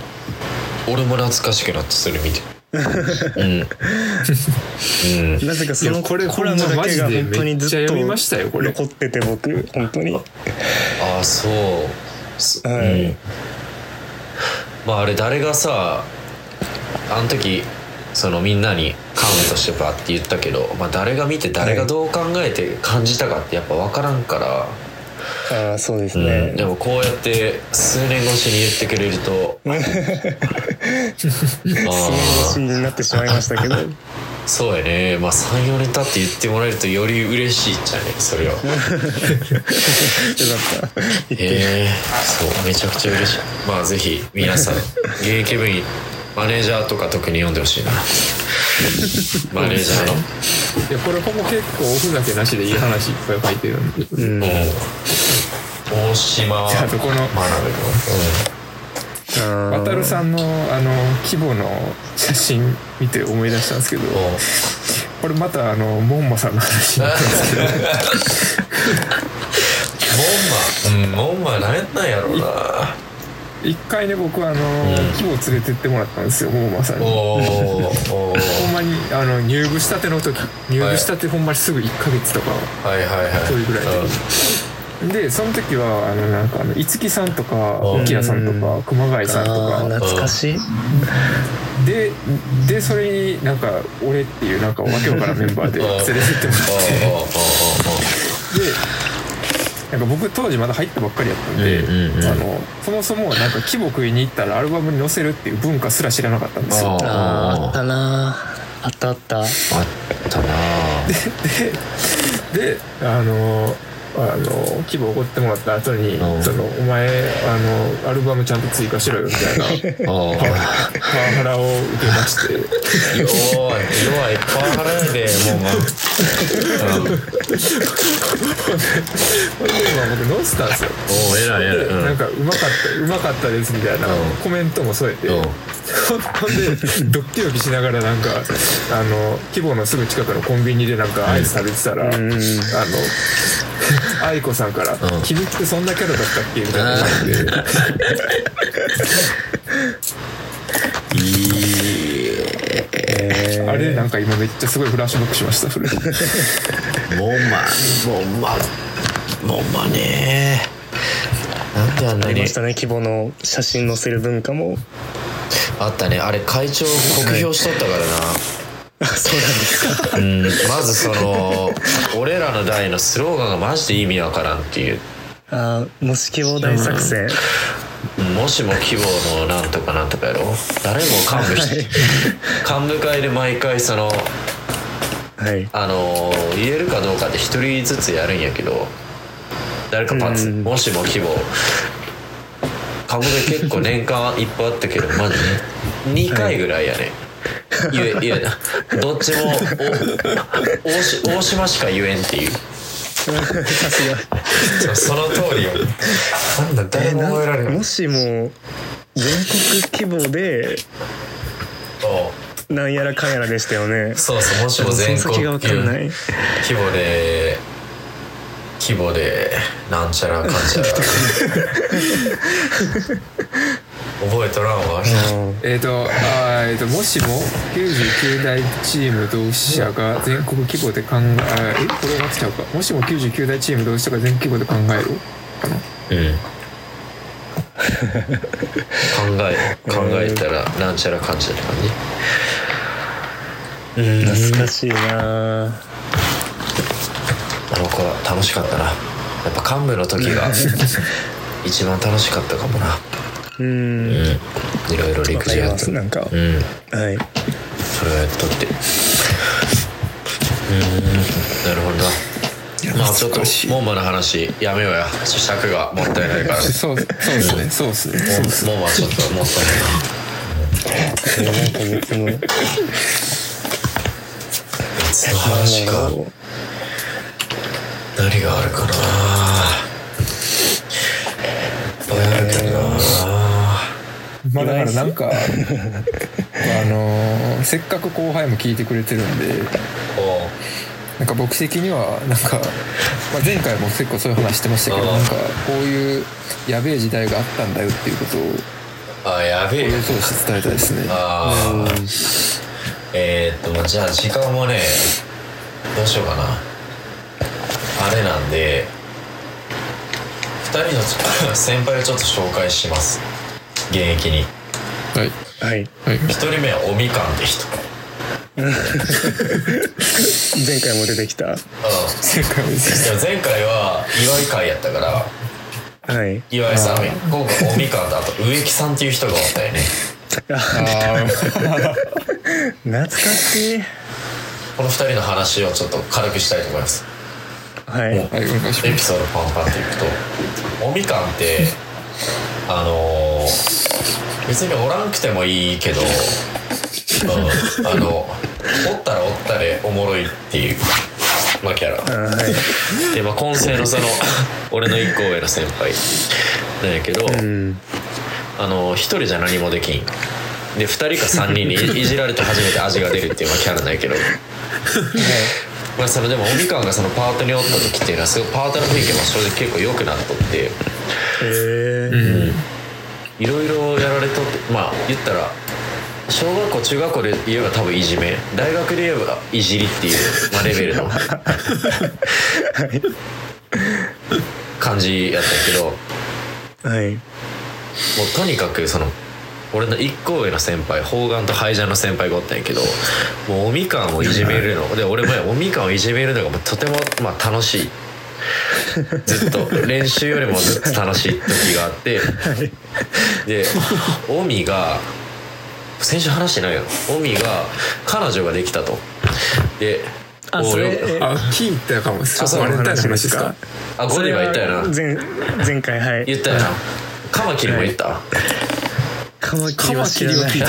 俺も懐かしくなってそれ見てうん。うん。なぜかそのこれコラムだけが本当にずっとほんまマジでめっちゃ読みましたよこれ。残ってて僕本当に。ああそう。そはい。うん。まああれ誰がさあの時そのみんなに幹部としてバッて言ったけど、まあ、誰が見て誰がどう考えて感じたかってやっぱ分からんから、ああそうですうん。ね、でもこうやって数年越しに言ってくれると。数年越しになってしまいましたけど。[LAUGHS] そうやね。まあ34年経って言ってもらえるとより嬉しいっちゃねそれは。[LAUGHS] よかった。へえそうめちゃくちゃ嬉しい。まあぜひ皆さん [LAUGHS] 現役部員マネージャーとか特に読んでほしいな。[LAUGHS] マネージャーの。いやこれほぼ結構おふざけなしでいい話いっぱい書いてるんで。大島。じゃあこの渡るさんのあの規模の写真見て思い出したんですけどう。んこれまたあのモンマさんの話になったんですけど。モンマうんモンマ何やったんやろうな一回ね僕あの規模連れてってもらったんですよモンマさんにほんまにあの入部したての時入部したてほんまにすぐ1ヶ月とかはい。はいはいそういうぐらいででその時はあのなんかあの五木さんとかうん。沖谷さんとか熊谷さんとか。懐かしい。ででそれになんか俺っていうなんかわけわからんメンバーで連れてってもらって。でなんか僕当時まだ入ったばっかりやったんで、うんうんうん。あのそもそもなんか規模食いに行ったらアルバムに載せるっていう文化すら知らなかったんですよ。あー。あったな。あったあった。あったなであのあの規模怒ってもらった後に、うん。そのお前あのアルバムちゃんと追加しろよみたいな。[LAUGHS] パワハラを受けまして。弱い。弱いパワハラやでもう。ま [LAUGHS] ほんで今僕載せたんですよ。おお偉い偉い。うん。なんかうまかったうまかったですみたいなうんコメントも添えて、うん。ほんでドッキドキしながらなんかあの規模のすぐ近くのコンビニでなんかアイス食べてたら、あの愛子さんから「うん君ってそんなキャラだったっけ?」みたいな。感じであれなんか今めっちゃすごいフラッシュバックしましたそれ。もうまもうまもうまね。なんであんなにありましたね規模の写真載せる文化も。あったね。あれ会長酷評しとったからな、あそうなんですか。うん、まずその俺らの代のスローガンがマジで意味わからんっていう。あーもし希望大作戦。もしも希望のなんとかなんとかやろ誰も幹部しはい。幹部会で毎回そのはい。あの言えるかどうかって一人ずつやるんやけど誰かパツ。うん。もしも希望。幹部会結構年間いっぱいあったけどマジね2回ぐらいやね、言え言えなどっちもお大し大島しか言えんっていう。さすがその通りよ。なんだ誰も覚えられない。もしも全国規模でなんやらかんやらでしたよね。そうそうもしも全国その先が分かんない。規模で規模でなんちゃらかんちゃら [LAUGHS] 覚えとらんわ。えっとあーえーともしも99代チーム同志社が全国規模で考えあえ？これはちゃうか。もしも99代チーム同志社が全国規模で考えろかな？うん。考え考えたらなんちゃらかんちゃらって感じ。うん懐かしいな。あの子は楽しかったな。やっぱ幹部の時が [LAUGHS] 一番楽しかったかもなううん。んいろいろわ陸上やっなんかうん。はい。それをやっとって。うん。なるほど。なまあちょっと懐かしい。モンマの話やめようや。尺がもったいないから。[LAUGHS] そうそうですね。そうですねそうですモンマはちょっともったいない。なえなん。か別の別の話か。何があるかな。いっぱいあるけど。なまあだからなんかあのーせっかく後輩も聞いてくれてるんでなんか僕的にはなんか、まあ、前回も結構そういう話してましたけどなんかこういうやべえ時代があったんだよっていうことをあやべえ。これを通して伝えたいですね。ああえー、っとじゃあ時間もねどうしようかな。あれなんで2人の先輩をちょっと紹介します現役に。はい。はい。はい。1人目はおみかんって人前回も出てきた。うん。正解ですでも前回は岩井会やったからはい。岩井さん今回おみかんとあと植木さんっていう人がおったよね。ああ [LAUGHS] 懐かしい。この2人の話をちょっと軽くしたいと思います。はい。あはいお願いしエます。ピソードパンパンっていくとおみかんってあのー別におらんくてもいいけど、うん、あのおったらおったでおもろいっていう、まあ、キャラ。あはい。で、まあ、今世のその俺の一個上の先輩。なんやけど、うん。あの一人じゃ何もできん。で2人か3人にいいじられて初めて味が出るっていうまあキャラなんやけど。まあそのでもおみかんがそのパートにおった時っていうのはすごいパートの雰囲気も正直結構良くなっとって。へえいろいろやられとってまあ言ったら小学校中学校で言えば多分いじめ大学で言えばいじりっていう、まあ、レベルの感じやったけどもはい。うとにかくその俺の一個上の先輩方眼とハイジャンの先輩がおったんやけどもうおみかんをいじめるの。で俺もおみかんをいじめるのがとてもまあ楽しいずっと練習よりもずっと楽しい時があってでオミが先週話してないよ。オミが彼女ができたと。でおあそれえあ聞いたかもちょっとあバレンタインの話であゴディバ言ったよな。前前回はい。言ったよな。カマキリも言った、カマキカリは聞いて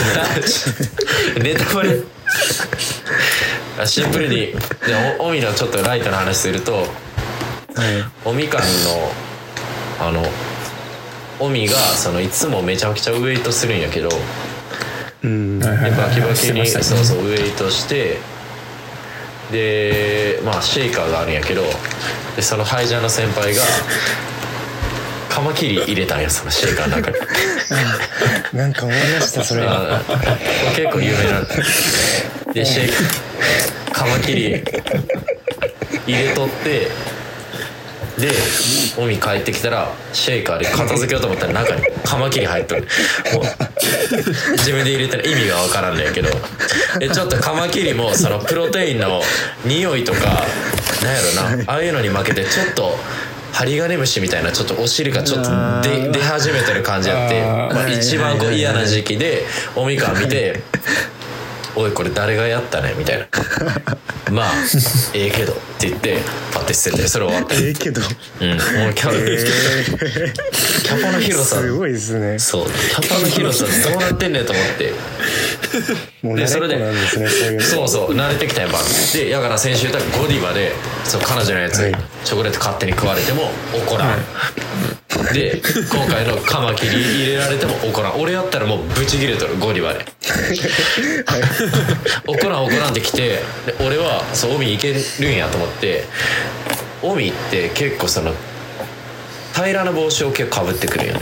ない。ネタバレ。あシンプルに。オミのちょっとライトな話するとはいおみかんのあのオミがそのいつもめちゃくちゃウエイトするんやけどうん。でバキバキにそうそうウエイトしてでまあシェイカーがあるんやけどでそのハイジャーの先輩がカマキリ入れたんやそのシェイカーの中に。[LAUGHS] なんか思い出したそれは。結構有名なんだ。でシェイカマキリ入れとってでオミ帰ってきたらシェイカーで片付けようと思ったら中にカマキリ入っとる。もう自分で入れたら意味がわからんのやけど。でちょっとカマキリもそのプロテインの匂いとかなんやろなああいうのに負けてちょっと針金虫みたいなちょっとお尻がちょっとあ出始めてる感じあって。まあ、はい一番こう嫌な時期でおみかん見て「おいこれ誰がやったね」みたいな「[LAUGHS] まあええけど」って言ってパッて捨ててそれ終わった。ええけど。うんもうキャパ [LAUGHS] キャパの広さ。すごいですね。そうキャパの広さ [LAUGHS] どうなってんねんと思って。もう慣でそれでねそうそう慣れてきたやんばでやから先週多分ゴディバでそう彼女のやつ、はい。チョコレート勝手に食われても怒らん、で今回のカマキリ入れられても怒らん。俺やったらもうブチギレとるゴディバで [LAUGHS] 怒らん怒らんって来てで俺はそうオミいけるんやと思ってオミって結構その平らな帽子を結構かぶってくるよね。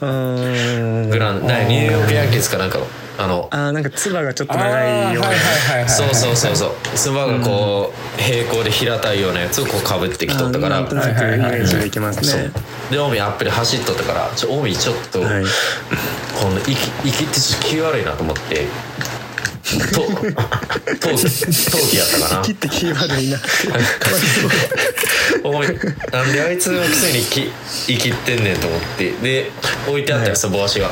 うーん。グランなニューヨークヤンキーズかなんかのあのあーなんかつばがちょっと長いような。そうそうそうそう。つばがこう平行で平たいようなやつをこうかぶってきとったから。あーなんとなくイメージできますそう。ねでオミアップで走っとったからちょオミちょっと、はい。この息息ってちょっと気悪いなと思ってと [LAUGHS] 陶器やったかな。切ってキーワードになお [LAUGHS] いなんであいつのくせにき生きってんねんと思って。で置いてあったよその帽子が。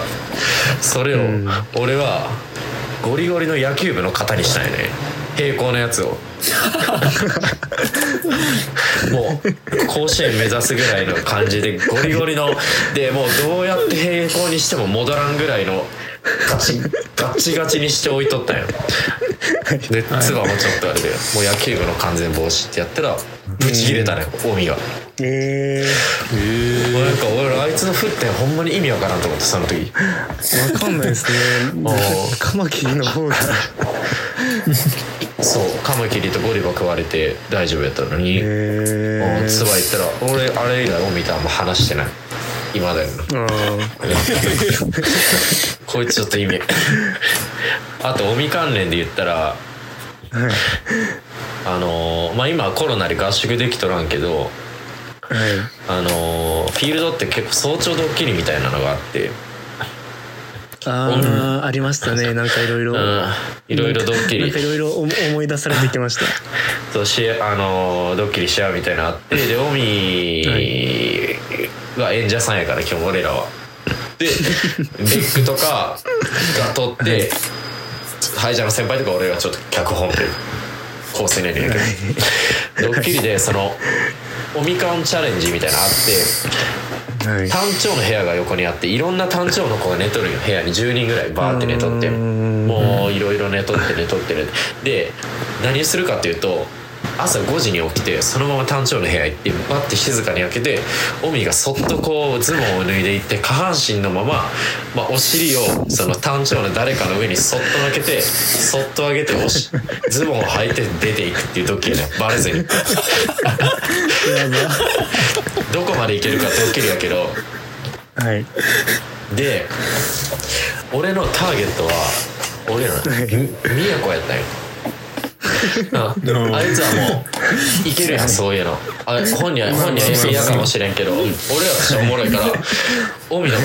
それをうん。俺はゴリゴリの野球部の型にしたんよね。平行のやつを。[LAUGHS] もう甲子園目指すぐらいの感じでゴリゴリのでもうどうやって平行にしても戻らんぐらいのガチガチガチにして置いとったんよでつばもちょっとあれでもう野球部の完全防止ってやったらブチ切れたね近江が。えもうなんか俺あいつの沸点ほんまに意味わからんと思ってその時。ー、わかんないですね。あー。カマキリの方が。そうカマキリとゴリバ食われて大丈夫やったのに、えー、つば行ったら俺あれ以来を見たらもう話してない今だよな。あこいつちょっと意味。あと尾身関連で言ったらあのーまあ今はコロナで合宿できとらんけどはい。あのーフィールドって結構早朝ドッキリみたいなのがあってああ、ありましたね。なんかいろいろ。うん。いろいろドッキリ。なんかいろいろ思い出されてきました。そうしあのドッキリし合うみたいなのあってでオミが演者さんやから今日俺らは。でベックとかが取ってハイジャーの先輩とか俺がちょっと脚本というか構成練るんやけど。ドッキリでそのオミカンチャレンジみたいなのあってはい。単調の部屋が横にあっていろんな単調の子が寝とる部屋に。10人ぐらいバーって寝とって。うん。もういろいろ寝とって寝とってるで何するかっていうと朝5時に起きてそのまま単調の部屋行ってバッて静かに開けてオミがそっとこうズボンを脱いでいって下半身のまま、まあ、お尻をその単調の誰かの上にそっと乗っけてそっと上げておし [LAUGHS] ズボンを履いて出ていくっていうドッキリねバレずに。どこまでいけるかドッキリやけど。はい。で俺のターゲットは俺らのみ宮古やったんよ。うんあいつはもういけるやんそういうの。あ本人は本人は嫌かもしれんけど。俺らとしてはおもろいから近江の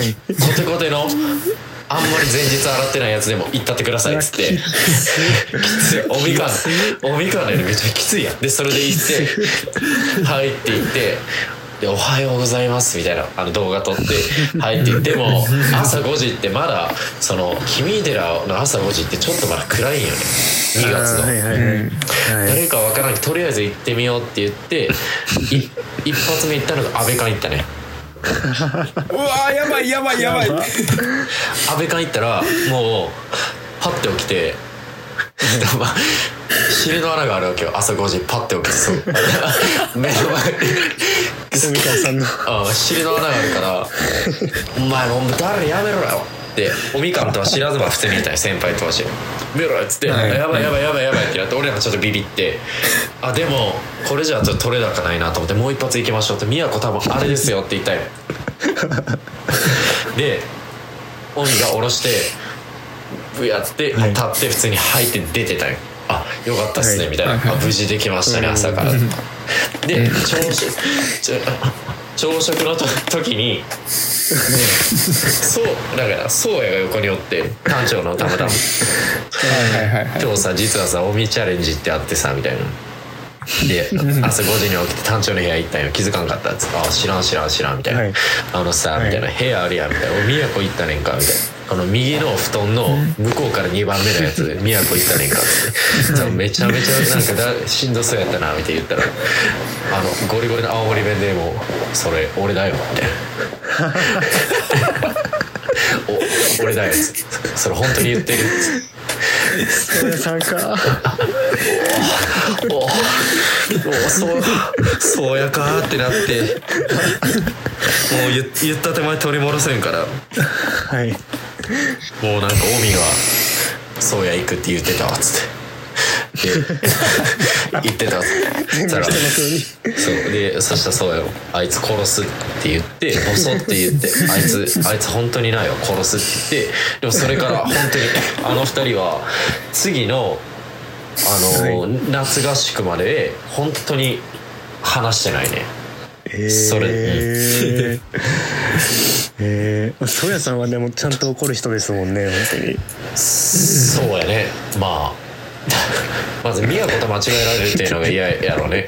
コテコテのあんまり前日洗ってないやつでも行ったってくださいっつって。きつい。おみかん。おみかん。のよりめっちゃきついやん。でそれで行って入っていってで「おはようございます」みたいなあの動画撮って入っていっても [LAUGHS] 朝5時ってまだその君寺の朝5時ってちょっとまだ暗いんよね。2月の。はいはい誰かわからんけどとりあえず行ってみようって言ってい一発目行ったのが安倍館行ったね。[LAUGHS] うわーやばいやばいやばい。安倍館行ったらもうパッて起きてまあ尻の穴があるわけよ。朝5時パッて起きてそう。[LAUGHS] 目の前に富川さんの。あ尻の穴があるから「お前もう誰やめろよ」っておみかんとは知らずま普通にいたよ先輩とはし「見ろよ」っつって「はい。やばいやばいやばいやばい」ってなって俺らもちょっとビビってあでもこれじゃちょっと取れ高ないなと思ってもう一発行きましょうって宮古多分あれですよって言ったよ。で鬼が下ろしてブやって立って普通に吐いて出てたよあよかったっすねはい。みたいな、あ無事できましたね朝から。で朝食朝食のと時にそうだから宗谷が横におって館長のたまたま今日さ実はさ「おみチャレンジってあってさ」みたいな。で朝5時に起きて館長の部屋行ったんよ。気づかんかったっつって「あ知らん知らん知らん」みたいな「はい。あのさ」みたいな「部屋あるやん」みたいな「俺宮古行ったねんか」みたいな「あの右の布団の向こうから2番目のやつで [LAUGHS] 宮古行ったねんか」って。めちゃめちゃなんかだしんどそうやったなみたいな言ったらあのゴリゴリの青森弁でもう「それ俺だよ」みたいな「[LAUGHS] お俺だよ」っつって「それ本当に言ってる」。[LAUGHS] それさんかおおそうそうやかーってなって。もう言言った手前取り戻せんから。はいもうなんか近江が「そうや行く」って言ってたわっつって。で言ってたわっつってそしたらそうでそしたらそうよあいつ殺すって言って襲って言ってあいつあいつ本当にないよ殺すって言ってでもそれから本当にあの二人は次のあの、夏合宿まで本当に話してないね。それ、うんえー、えー、ソヤさんはでもちゃんと怒る人ですもんね本当に。そうやね。まあ。まず宮子と間違えられるっていうのが [LAUGHS] 嫌やろね。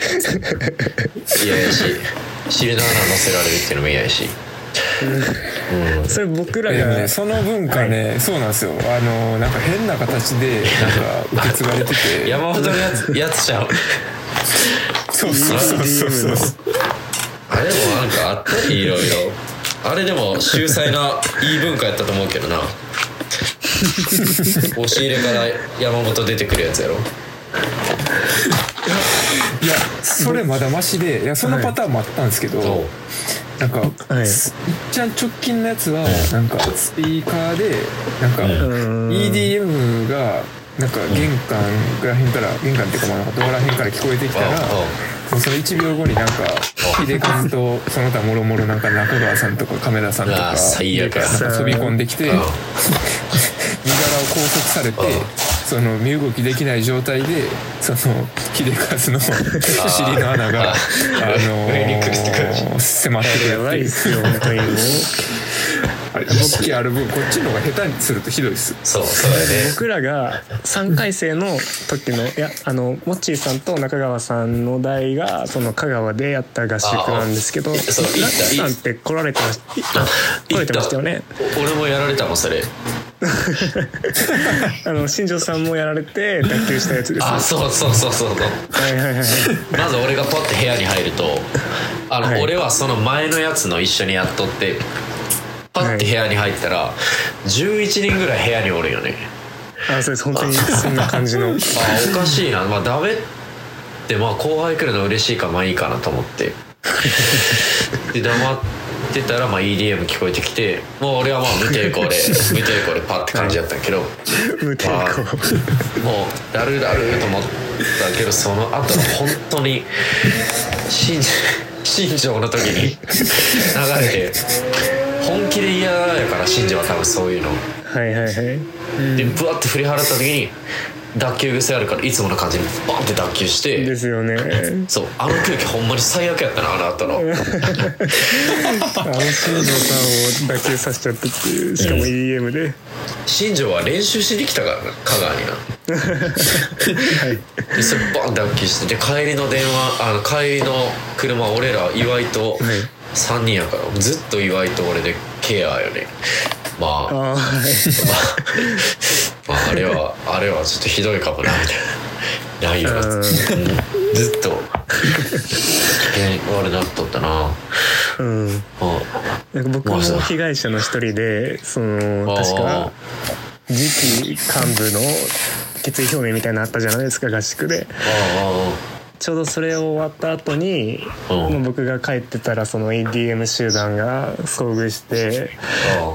嫌やし。尻の穴乗せられるっていうのも嫌やし。うん。それ僕らが、ね。その文化ね、そうなんですよ。あのなんか変な形でなんか受け継がれてて。山本のやつやつちゃう。そうそうそうそうそうあれもなんかあったりいろいろ。あれでも秀才ないい文化やったと思うけどな。押し入れから山本出てくるやつやろ。いやそれまだマシでいやそのパターンもあったんですけど、そうなんか、はい。すいっちゃん直近のやつはなんかスピーカーでなんか EDM がなんか玄関らへんから玄関っていうかまあなんかドアらへんから聞こえてきたらもうその1秒後になんか秀和とその他もろもろなんか中川さんとか亀田さんとあかー最悪やな。んか飛び込んできて身柄をうん拘束されてうん。その身動きできない状態でその秀和の尻の穴があの [LAUGHS] 迫ってくるやばいっすよ本当にもうあれ勃起ある分こっちの方が下手にするとひどいっす。そうそうやね。僕らが3回生の時のいやあのモッチーさんと中川さんの代がその香川でやった合宿なんですけどラあそうックさんって来られてましあ来られてましたよね俺もやられたもんそれあの新庄さんもやられて脱臼したやつですあそうそうそうそうはいはいはいまず俺がパッて部屋に入るとあの、はい俺はその前のやつの一緒にやっとってパッて部屋に入ったら11人ぐらい部屋におるよね。あそうです本当にそんな感じの。[LAUGHS] あおかしいな。まあダメってまあ後輩来るの嬉しいからまあいいかなと思って。[LAUGHS] で黙ってたらまあ EDM 聞こえてきてもう俺はまあ無抵抗で [LAUGHS] 無抵抗でパッて感じやったけど、無抵まあ抗。もうだるだると思ったけどその後の本当に新新庄の時に流れて本気で嫌やから新庄は多分そういうの。はいはいはい。でブワッて振り払った時に脱臼癖あるからいつもの感じにバンって脱臼して。ですよね。そう。あの空気ほんまに最悪やったなあの後の。あの新庄さんを脱臼させちゃったっていうしかも EDM で、新庄は練習しに来たからな香川にな。でそれバン脱臼してで帰りの電話あの帰りの車俺ら岩井と3人やからずっと岩井と俺でケアよねまあああはいまあ、あれはあれはちょっとひどいかもなみたいな。ないよなうん。ずっと。え俺なっとったな。うん。あなんか僕も被害者の一人でそのあ。確か次期幹部の決意表明みたいなのあったじゃないですか合宿で。あちょうどそれ終わった後に、うん。もう僕が帰ってたらその EDM 集団が遭遇して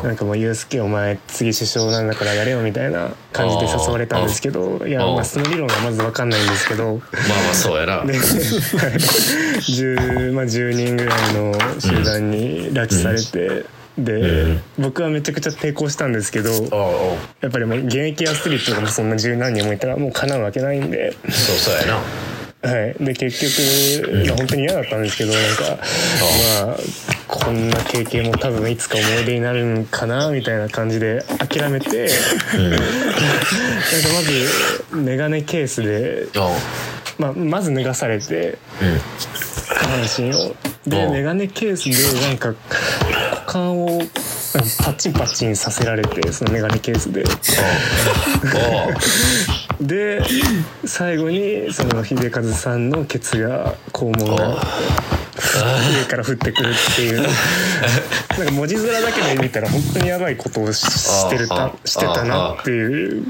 あなんかもう「ユースケお前次首相なんだからやれよ」みたいな感じで誘われたんですけどいやうん。まあその理論がまず分かんないんですけど。まあまあそうやな。で [LAUGHS] 10, まあ、10人ぐらいの集団に拉致されて、で、僕はめちゃくちゃ抵抗したんですけどやっぱりもう現役アスリートがそんな十何人もいたらもうかなうわけないんで。そうそうやなはい、で結局、まあ、本当に嫌だったんですけどなんかまあこんな経験も多分いつか思い出になるんかなみたいな感じで諦めて、なんかまずメガネケースで、あまあ、まず脱がされてうん。下半身を。でうんメガネケースでなんか股間を [LAUGHS] パチンパチンさせられてそのメガネケースで。あで最後にその秀和さんのケツが肛門が上から降ってくるっていう。なんか文字面だけで見たら本当にやばいことをししてるたあしてたなっていう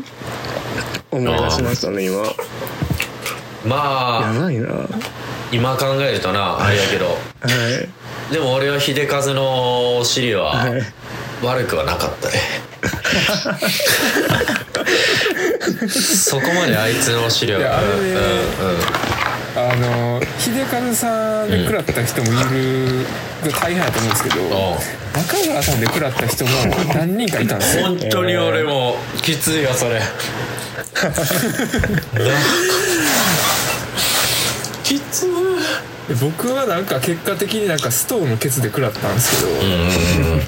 思い出しましたね今。やまあ。ばいな。今考えるとなあれやけど。はい。でも俺は秀和のお尻ははい悪くはなかったね。そこまであいつのお尻はいやあれね。うんうん。あの秀和さんで食らった人もいるが大変だと思うんですけど、中川さんで食らった人も何人かいたんですよ。本当に俺もきついよそれ。[LAUGHS] きつい。僕はなんか結果的になんかストーンのケツで食らったんですけど、うんうんうん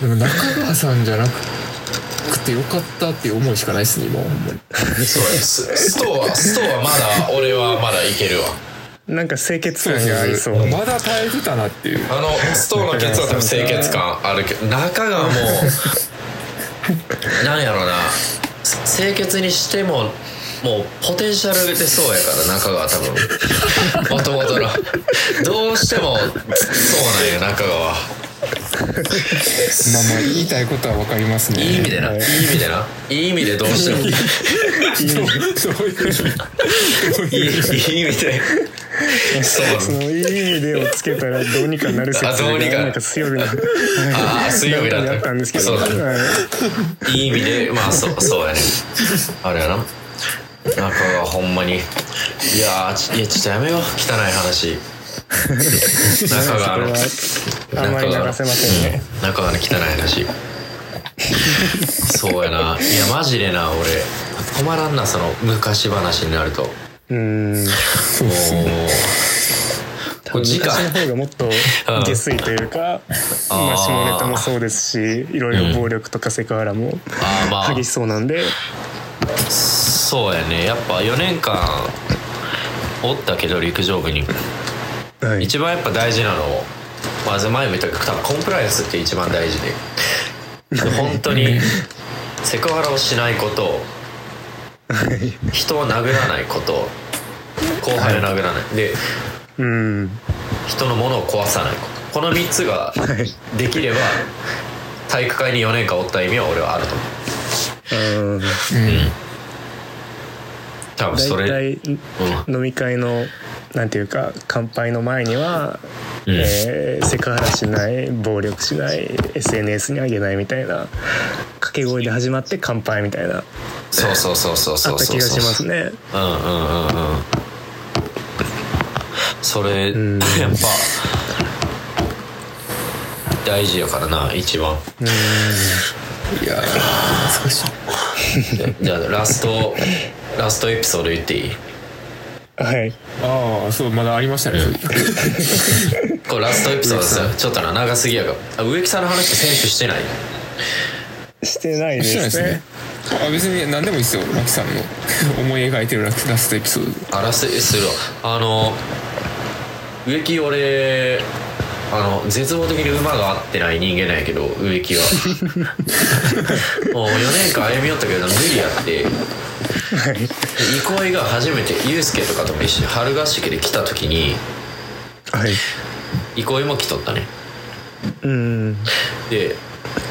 でも中川さんじゃなくてよかったっていう思いしかないですね今そうです。ストはストはまだ俺はまだいけるわ。なんか清潔感がありそう。まだ耐えてたなっていう。あのストーのケツは多分清潔感あるけど中がもうなんやろな。清潔にしてももうポテンシャル出そうやから中が多分。もともとの。どうしてもそうなんや中川はまあまあ言いたいことは分かりますね。いい意味でな。い。い意味でな。いい意味でどうしても。いいそういう意味？いい意味で。そう。そのいい意味でをつけたらどうにかなる説あどうにか。がなんか水曜日のああ水曜日だ。ったあったんですけど。そうだ。はい。いい意味でまあそうそうやね。あれやな。中がほんまに。いやいやちょっとやめよう。汚い話 [LAUGHS] 中があんまり流せませんね。うん。中がの汚い話。そうやな。いやマジでな俺。止まらんなその昔話になると。もうーん。うこれ次昔の回方がもっと下水というか、まあ、下ネタもそうですしいろいろ暴力とかセクハラもあーまあ。激しそうなんで、そうやね。やっぱ4年間おったけど陸上部にはい。一番やっぱ大事なのまず前も言ったけど多分コンプライアンスって一番大事で。本当にセクハラをしないこと人を殴らないこと後輩を殴らない。でうん。人のものを壊さないこと。この3つがはい。できれば体育会に4年間おった意味は俺はあると思う。うん。多分それ飲み会のなんていうか乾杯の前には、うん。えーセクハラしない暴力しない SNS に上げないみたいな掛け声で始まって乾杯みたいな。そうそうそうそうあそうそうった気がしますね。うんうんうんうん。それ、ん。やっぱ大事やからな一番。いやー。じゃあラストラストエピソード言っていい？はい。ああそうまだありましたね、[LAUGHS] これラストエピソードさ [LAUGHS] ちょっとな長すぎやが。あ植木さんの話って選手してない？してないでしてないですすね。ね。あ別に何でもいいですよマキさんの。[LAUGHS] 思い描いてるラスラストエピソード。あらすするわあの植木俺あの絶望的に馬が合ってない人間なんやけど植木は。もう4年間歩み寄ったけど無理やって。はい憩い。が初めてユースケとかとも一緒に春合宿で来た時にはい。憩いも来とったね。うん。で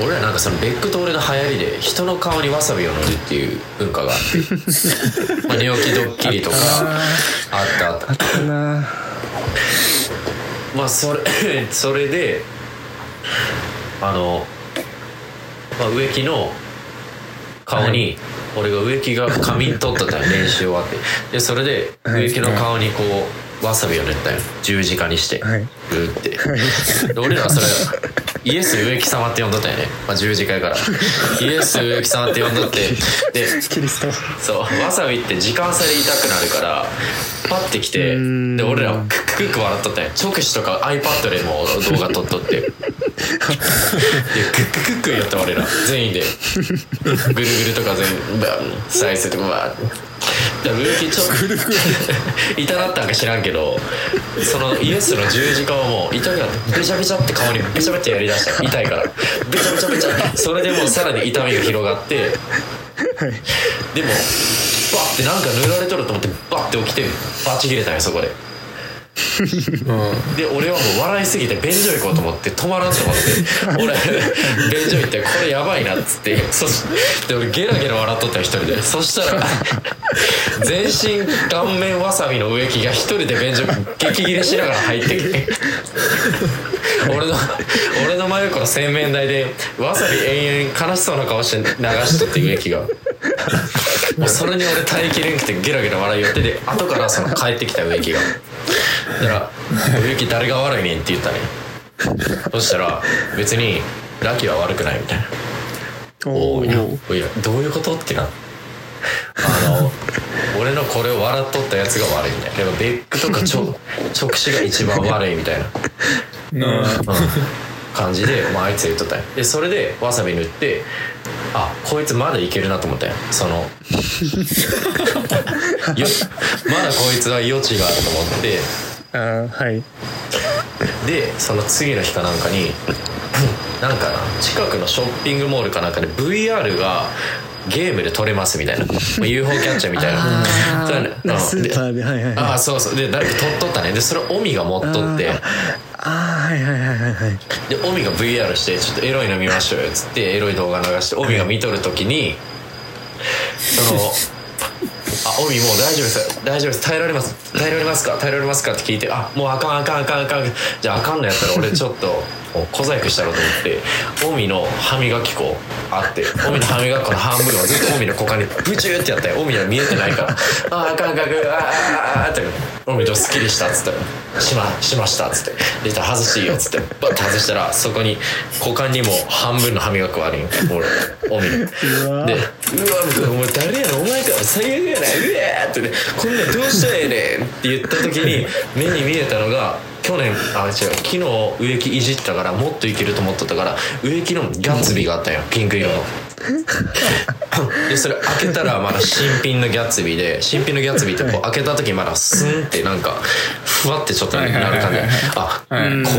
俺らなんかそのベックと俺の流行りで人の顔にわさびを塗るっていう文化があって。[LAUGHS] まあ寝起きドッキリとか。あったあった。あったな。まあそれそれであの、まあ、植木の顔に、俺が植木が仮眠取ったたよ練習終わって。でそれではい。植木の顔にこうわさびを塗ったよ。十字架にして、はい。グーって。で俺らはそれイエス植木様って呼んどったよね、まあ、十字架やから。イエス植木様って呼んどって。でキリストそうわさびって時間差で痛くなるからパッて来てん。で俺らクッククック笑っとったんや直視とか iPad でも動画撮っとって。でクッククックやった俺ら全員でぐるぐるとか全部バン再生とかバーってちょっと [LAUGHS] 痛なったんか知らんけどそのイエスの十字架はもう痛くなってべちゃべちゃって顔にべちゃべちゃやりだした。痛いから。べちゃべちゃべちゃそれでもうさらに痛みが広がって。でもバッてなんか塗られとると思ってバッて起きてバチ切れたんよそこで。うんで俺はもう笑いすぎて便所行こうと思って止まらんと思って。俺便所行ってこれやばいなっつって。そしで俺ゲラゲラ笑っとった一人で。そしたら全身顔面わさびの植木が一人で便所激切れしながら入ってきて。俺の俺の真横の洗面台でわさび延々悲しそうな顔して流しとって植木が。もうそれに俺耐えきれんくてゲラゲラ笑いよってで後からその帰ってきた植木が。だから「植木誰が悪いねん」って言ったね。そしたら別にラキは悪くないみたいな「おおおいやいやどういうこと?」ってなあの俺のこれを笑っとったやつが悪いみたいな。でもベックとかちょ [LAUGHS] 直視が一番悪いみたいな、うん、感じで、まあ、あいつ言っとったんや。でそれでわさび塗ってあこいつまだいけるなと思ったんや。その [LAUGHS] よまだこいつは余地があると思って。あーはい。でその次の日かなんかになんかな近くのショッピングモールかなんかで VR がゲームで撮れますみたいな。まあ UFO キャッチャーみたいな。そうん。スーパーではいはいはい。ああそうそう。で誰か撮っとったね。でそれをオミが持っとって。あー。はいはいはいはいはい。でオミが VR して「ちょっとエロいの見ましょうよ」っつってエロい動画流してオミが見とる時にその「あオミもう大丈夫です。大丈夫です。耐えられます。耐えられますか？耐えられますか?」って聞いて「あもうあかんあかんあかんあかん。じゃああかんのやったら俺ちょっと小細工したろうと思ってオミの歯磨き粉あってオミの歯磨き粉の半分をずっとオミの股間にブチューってやったよオミは見えてないから「ああかんあかんあかんあーああって「オミどうすっきりした」っつって「しましました」っつって「出た外していいよ」っつってバッて外したらそこに股間にも半分の歯磨き粉あるんよ俺オミの。で「うわお前誰やねんお前か最悪やなうわ!」ってね「こんなんどうしたらええねん」って言った時に目に見えたのが去年あ違う。昨日植木いじったからもっといけると思っとったから植木のギャッツビーがあったんよ。ピンク色の。[LAUGHS] でそれ開けたらまだ新品のギャッツビーで新品のギャッツビーってこう開けた時まだスンってなんかふわってちょっとなる感じ。あはいこ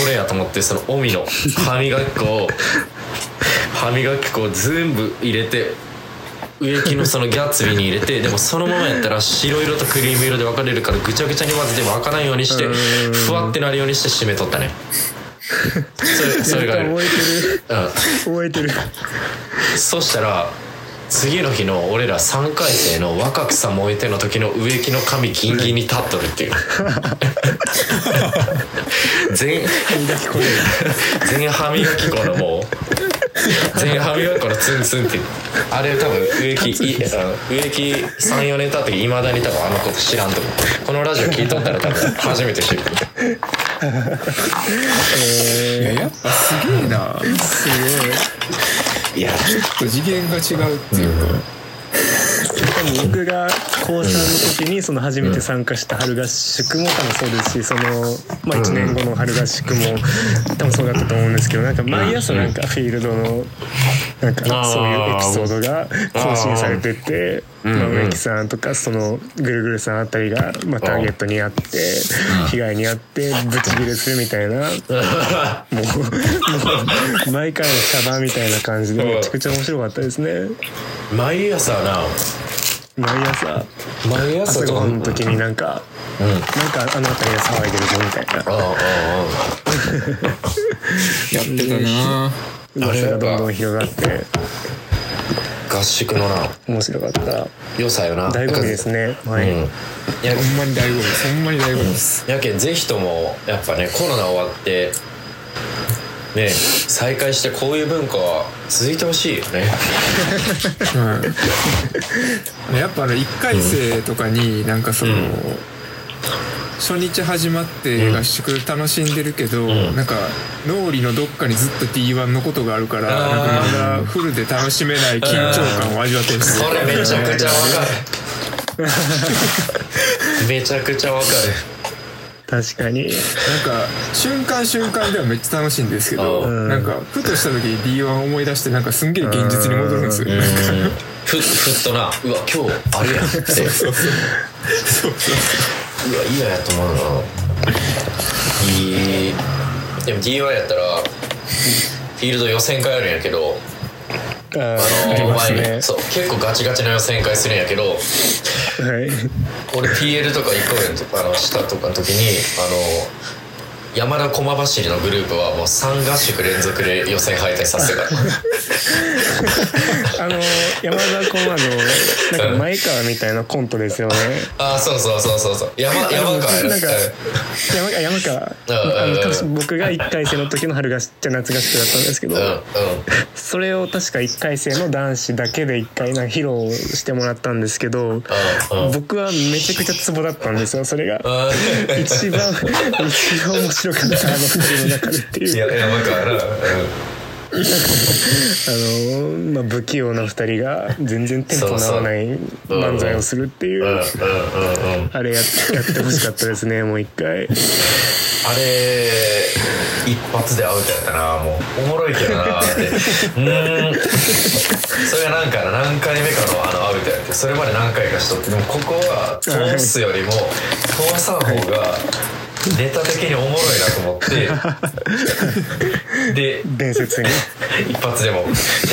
これやと思ってそのオミの歯磨き粉を歯磨き粉を全部入れて植木のそのギャッツビーに入れてでもそのままやったら白色とクリーム色で分かれるからぐちゃぐちゃに混ぜても開かないようにしてふわってなるようにして締めとったね。それ [LAUGHS] それが覚えてる。うん。覚えてる。そしたら次の日の俺ら3回生の若草燃えての時の植木の髪ギンギンに立っとるっていう。[LAUGHS] 全全歯磨き粉のもう全歯磨き粉のツンツンってあれ多分植木植木34年経っていまだに多分あのこと知らんと思う。このラジオ聞いとったら多分初めて知る [LAUGHS] いややっぱすげえな。[LAUGHS] すいやちょっと次元が違うっていうか、ごい多分僕が高3の時にその初めて参加した春合宿も多分そうですしその、まあ、1年後の春合宿も多分そうだったと思うんですけどなんか毎朝なんかフィールドのなんかそういうエピソードが更新されてて。まあ、植木さん。とかそのぐるぐるさんあたりが、まあ、ターゲットにあって被害にあってブチギレするみたいなもうもう毎回のシャバみたいな感じでめちゃくちゃ面白かったですね。毎朝な毎朝。毎朝朝ごはんの？時になんか、うん。なんかあの辺りで騒いでるぞみたいな。あああ [LAUGHS] やってたな。噂がどんどん広がって。あ合宿のな。面白かった。良さよな。醍醐味ですね。はい、うんいやほんまに醍醐味です。ほんまに醍醐味です、やけんぜひともやっぱねコロナ終わってね再開してこういう文化は続いてほしいよね。うん、やっぱあの1回生とかになんかその、うん。初日始まって合宿楽しんでるけど、ん。なんか脳裏のどっかにずっと D1 のことがあるからなんかまだフルで楽しめない緊張感を味わってるんですよ。それめちゃくちゃわかる。めちゃくちゃわか確かに。なんか瞬間瞬間ではめっちゃ楽しいんですけど、うん。なんかふとした時に D1 思い出してなんかすんげえ現実に戻るんですよ、ふふっとなうわ今日あれやって。そうそうそうそう。うわ嫌やと思うな。いい。でも DY やったらフィールド予選会あるんやけどあの前ね。にそう結構ガチガチな予選会するんやけどはい。俺 PL とか1個上のとあの下とかの時にあの山田駒走りのグループはもう3合宿連続で予選敗退させた。[LAUGHS] あの山田コマのなんか前川みたいなコントですよね。ああそうそうそうそうそう。山山川やなんか山川。山川あの僕が1回生の時の春合宿じゃ夏合宿だったんですけど、うんうん。それを確か1回生の男子だけで1回なんか披露してもらったんですけどうんうん。僕はめちゃくちゃツボだったんですよそれが。一番一番面白かったあの2人の中でっていう。いや山川やな、うん、の、まあ、不器用な二人が全然テンポの合わない漫才をするっていうあれややってほしかったですねもう一回。あれ一発でアウトやったな。もうおもろいけどなって。うーん。それが何回の何回目かのあのアウトやってそれまで何回かしとって。でもここは通すよりも通さん方がネタ的におもろいなと思って。で伝説に。一発でも。で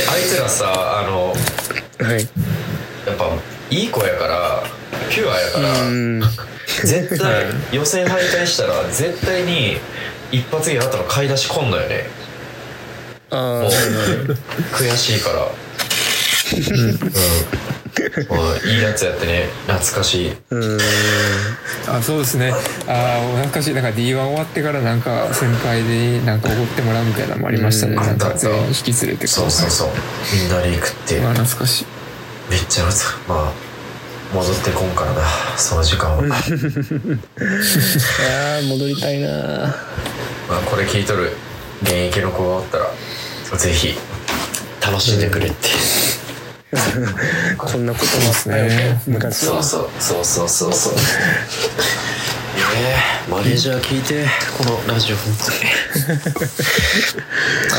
あいつらさあのはい。やっぱいい子やからピュアやからうん。絶対予選敗退したら絶対に一発芸後の買い出し来んのよね。ああもう悔しいから [LAUGHS] いいやつやってね。懐かしい。うん。あそうですね。ああ懐かしい。なんか D1 終わってからなんか先輩でなんかおごってもらうみたいなのもありましたね。うん。なんか全員引き連れてこそうそうそう。みんなで行くってまあ懐かしい。めっちゃ懐かまあ戻ってこんからな。その時間は。ま [LAUGHS] あー戻りたいな。あこれ聞いとる現役の子がおったらぜひ楽しんでくれって、こんなこともあったよね。昔。はそうそうそうそうそう。そうええマネージャー聞いてこのラジオ本当に。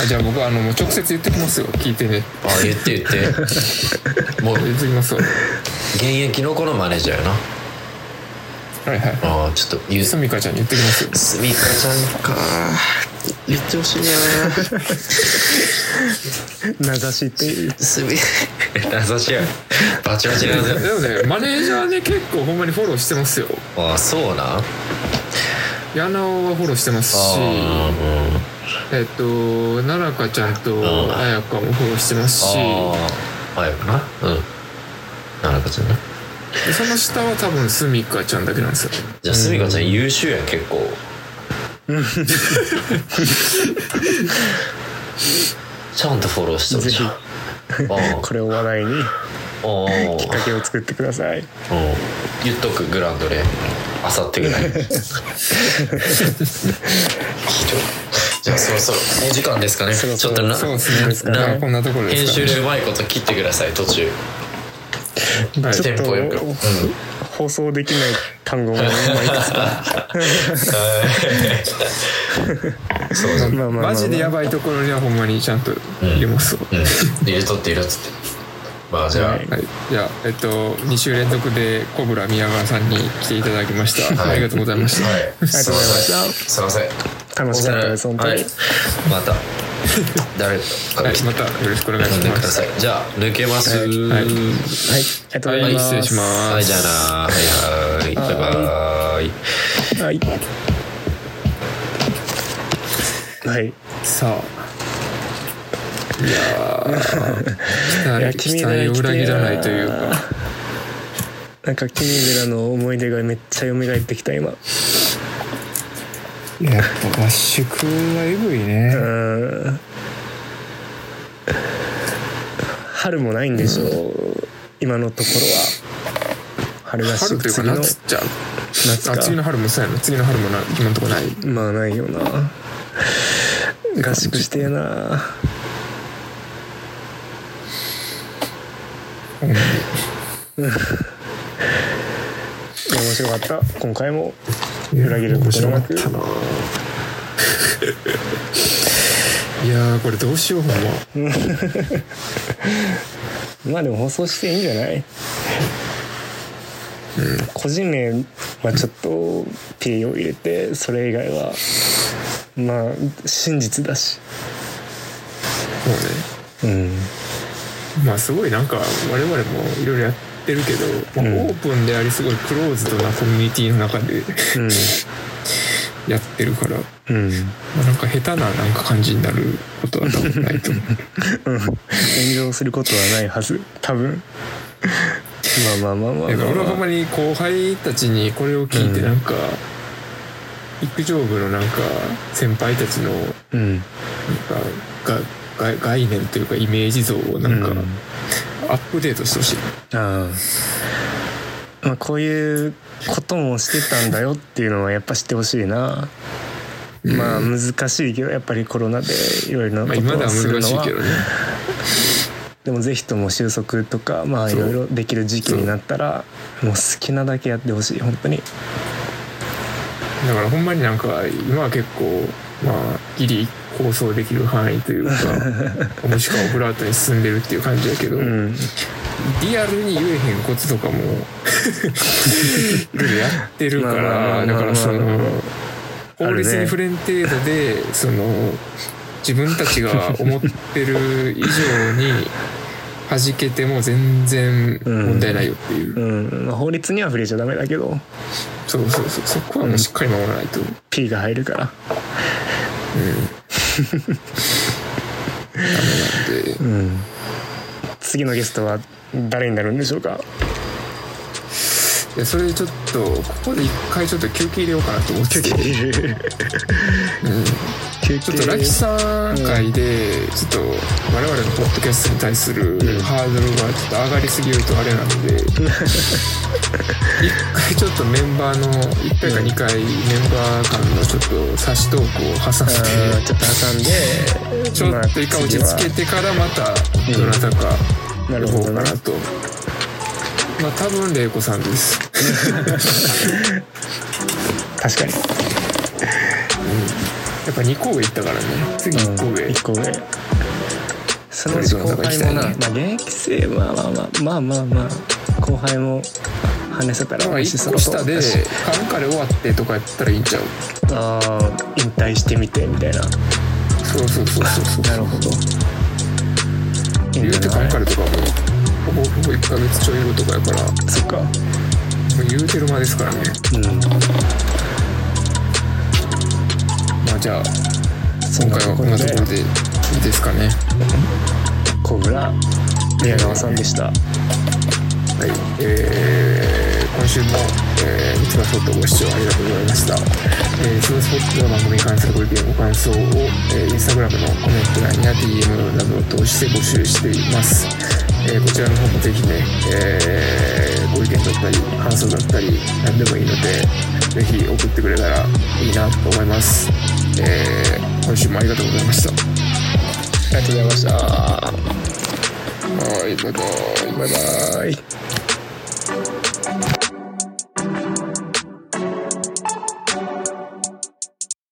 あじゃあ僕あのもう直接言ってきますよ。聞いてね。あ言って言って。もう [LAUGHS] 言ってきますわ現役の子のマネージャーやなはいはい。ああちょっと言うすみかちゃんに言ってきますよ。すみかちゃんか。言ってほしいな [LAUGHS] 名指しってすみ [LAUGHS] 名指しや。バチバチなでもねマネージャーね結構ほんまにフォローしてますよ。ああそうなん？柳尾はフォローしてますしあえっと奈々香ちゃんとん。彩香もフォローしてますし。あああやかな？うん。なるほどねでその下は多分すみかちゃんだけなんですよ。じゃあすみかちゃん優秀やん結構。ちゃんとフォローしてるじゃん。ああ。これを話題にきっかけを作ってください。うん。言っとくグラウンドで。あさってぐらい。[LAUGHS] じゃあそろそろお時間ですかね。ちょっとなね。編集でうまいこと切ってください途中ちょっうん放送できない単語もまあいくつかそうそうまあまあまあまあ。マジでやばいところにはほんまにちゃんと入れます。わ、うん。入れとって入れとってまあじゃあ、はい。はい、じゃあ、えっと、2週連続でコブラ宮川さんに来ていただきました。はい。ありがとうございました。はい、りがとうございました。すいません。楽しかったです本当に、はい、また誰か。はい、またよろしくお願いします。じゃあ抜けます。はいはい、ありがとうござはいい、ます、失礼します。はいじゃあな。はいはい。バイバイはい。はい。さあ。いや期待期待を裏切らないというか。なんか君寺の思い出がめっちゃ蘇ってきた今やっぱ合宿はエグいね。うん。春もないんでしょう、今のところは。春合春というか宿次の夏じゃん。夏か。あ次の春もそうやな。次の春もな今のとこない。まあないよな。合宿してえな。[LAUGHS] 面白かった。今回も裏切ることなく面白かったな。いやーこれどうしようほんま。[LAUGHS] まあでも放送していいんじゃない、個人名はちょっと P を入れてそれ以外はまあ真実だし。そうね。うん。まあすごいなんか我々もいろいろやってるけど、まあうん。オープンでありすごいクローズドなコミュニティの中で [LAUGHS] やってるから、まうん。うんあ、なんか下手ななんか感じになることは多分ないと思う。[LAUGHS] うん。炎上することはないはず。多分。まあまあまあまあだから俺はほんまあまに後輩たちにこれを聞いてうんなん。か、陸上部のなんか先輩たちのなんうんが概念というかイメージ像をなんかうんアップデートしてほしい、ああまあこういうこともしてたんだよっていうのはやっぱ知ってほしいな。まあ難しいけどやっぱりコロナでいろいろなまあことをするのは難しいけどね。でもぜひとも収束とかまあいろいろできる時期になったらもう好きなだけやってほしい本当に。だからほんまになんか今は結構まあギリ構想できる範囲というか [LAUGHS] もしくはオブラートに進んでるっていう感じやけど、うん。リアルに言えへんこととかもいろいろやってるからだからその法律に触れん程度でその自分たちが思ってる以上に弾けても全然問題ないよっていう、うん。まあ、法律には触れちゃダメだけど。そうそうそう。そこはもうしっかり守らないと、P が入るから [LAUGHS] で。うん。次のゲストは誰になるんでしょうか？でそれでちょっとここで一回ちょっと休憩入れようかなと思ってて。休ちょっとラキさん会でちょっと我々のポッドキャストに対するハードルがちょっと上がりすぎるとあれなんで。[LAUGHS] 一回ちょっとメンバーの1回か2回メンバー間のちょっと差しトークを挟んあーちょっと挟んで。でちょっと一回落ち着けてからまたどなたかなる呼ぼほどな。うかなと。まあ多分玲子さんです。確かに。やっぱ2個上行ったからね。次1個上、1個上。そのうち後輩もな、まあ、現役生まあまあまあまあまあまあ後輩も話せたらまあ美味し1そう下でカンカレ終わってとかやったらいいんちゃう？ああ引退してみてみたいな。そうそうそうそうそう。なるほど。言うてカンカレとかもほぼほぼ1ヶ月ちょい後とかやから。もそっか。う言うてる間ですからね。うん。まあじゃあ今回はこんなところでいいですかね。小倉宮川さんでした。はい。えー今週も、えー、三つ葉ソフトご視聴ありがとうございました。えー、スノースポットの番組に関するご意見、ご感想を、えー、インスタグラムのコメント欄や DM などを通して募集しています。えーこちらの方もぜひね、えーご意見だったり、感想だったり、何でもいいので、ぜひ送ってくれたらいいなと思います。えー今週もありがとうございました。ありがとうございましたはい、バイバイ。バイバイ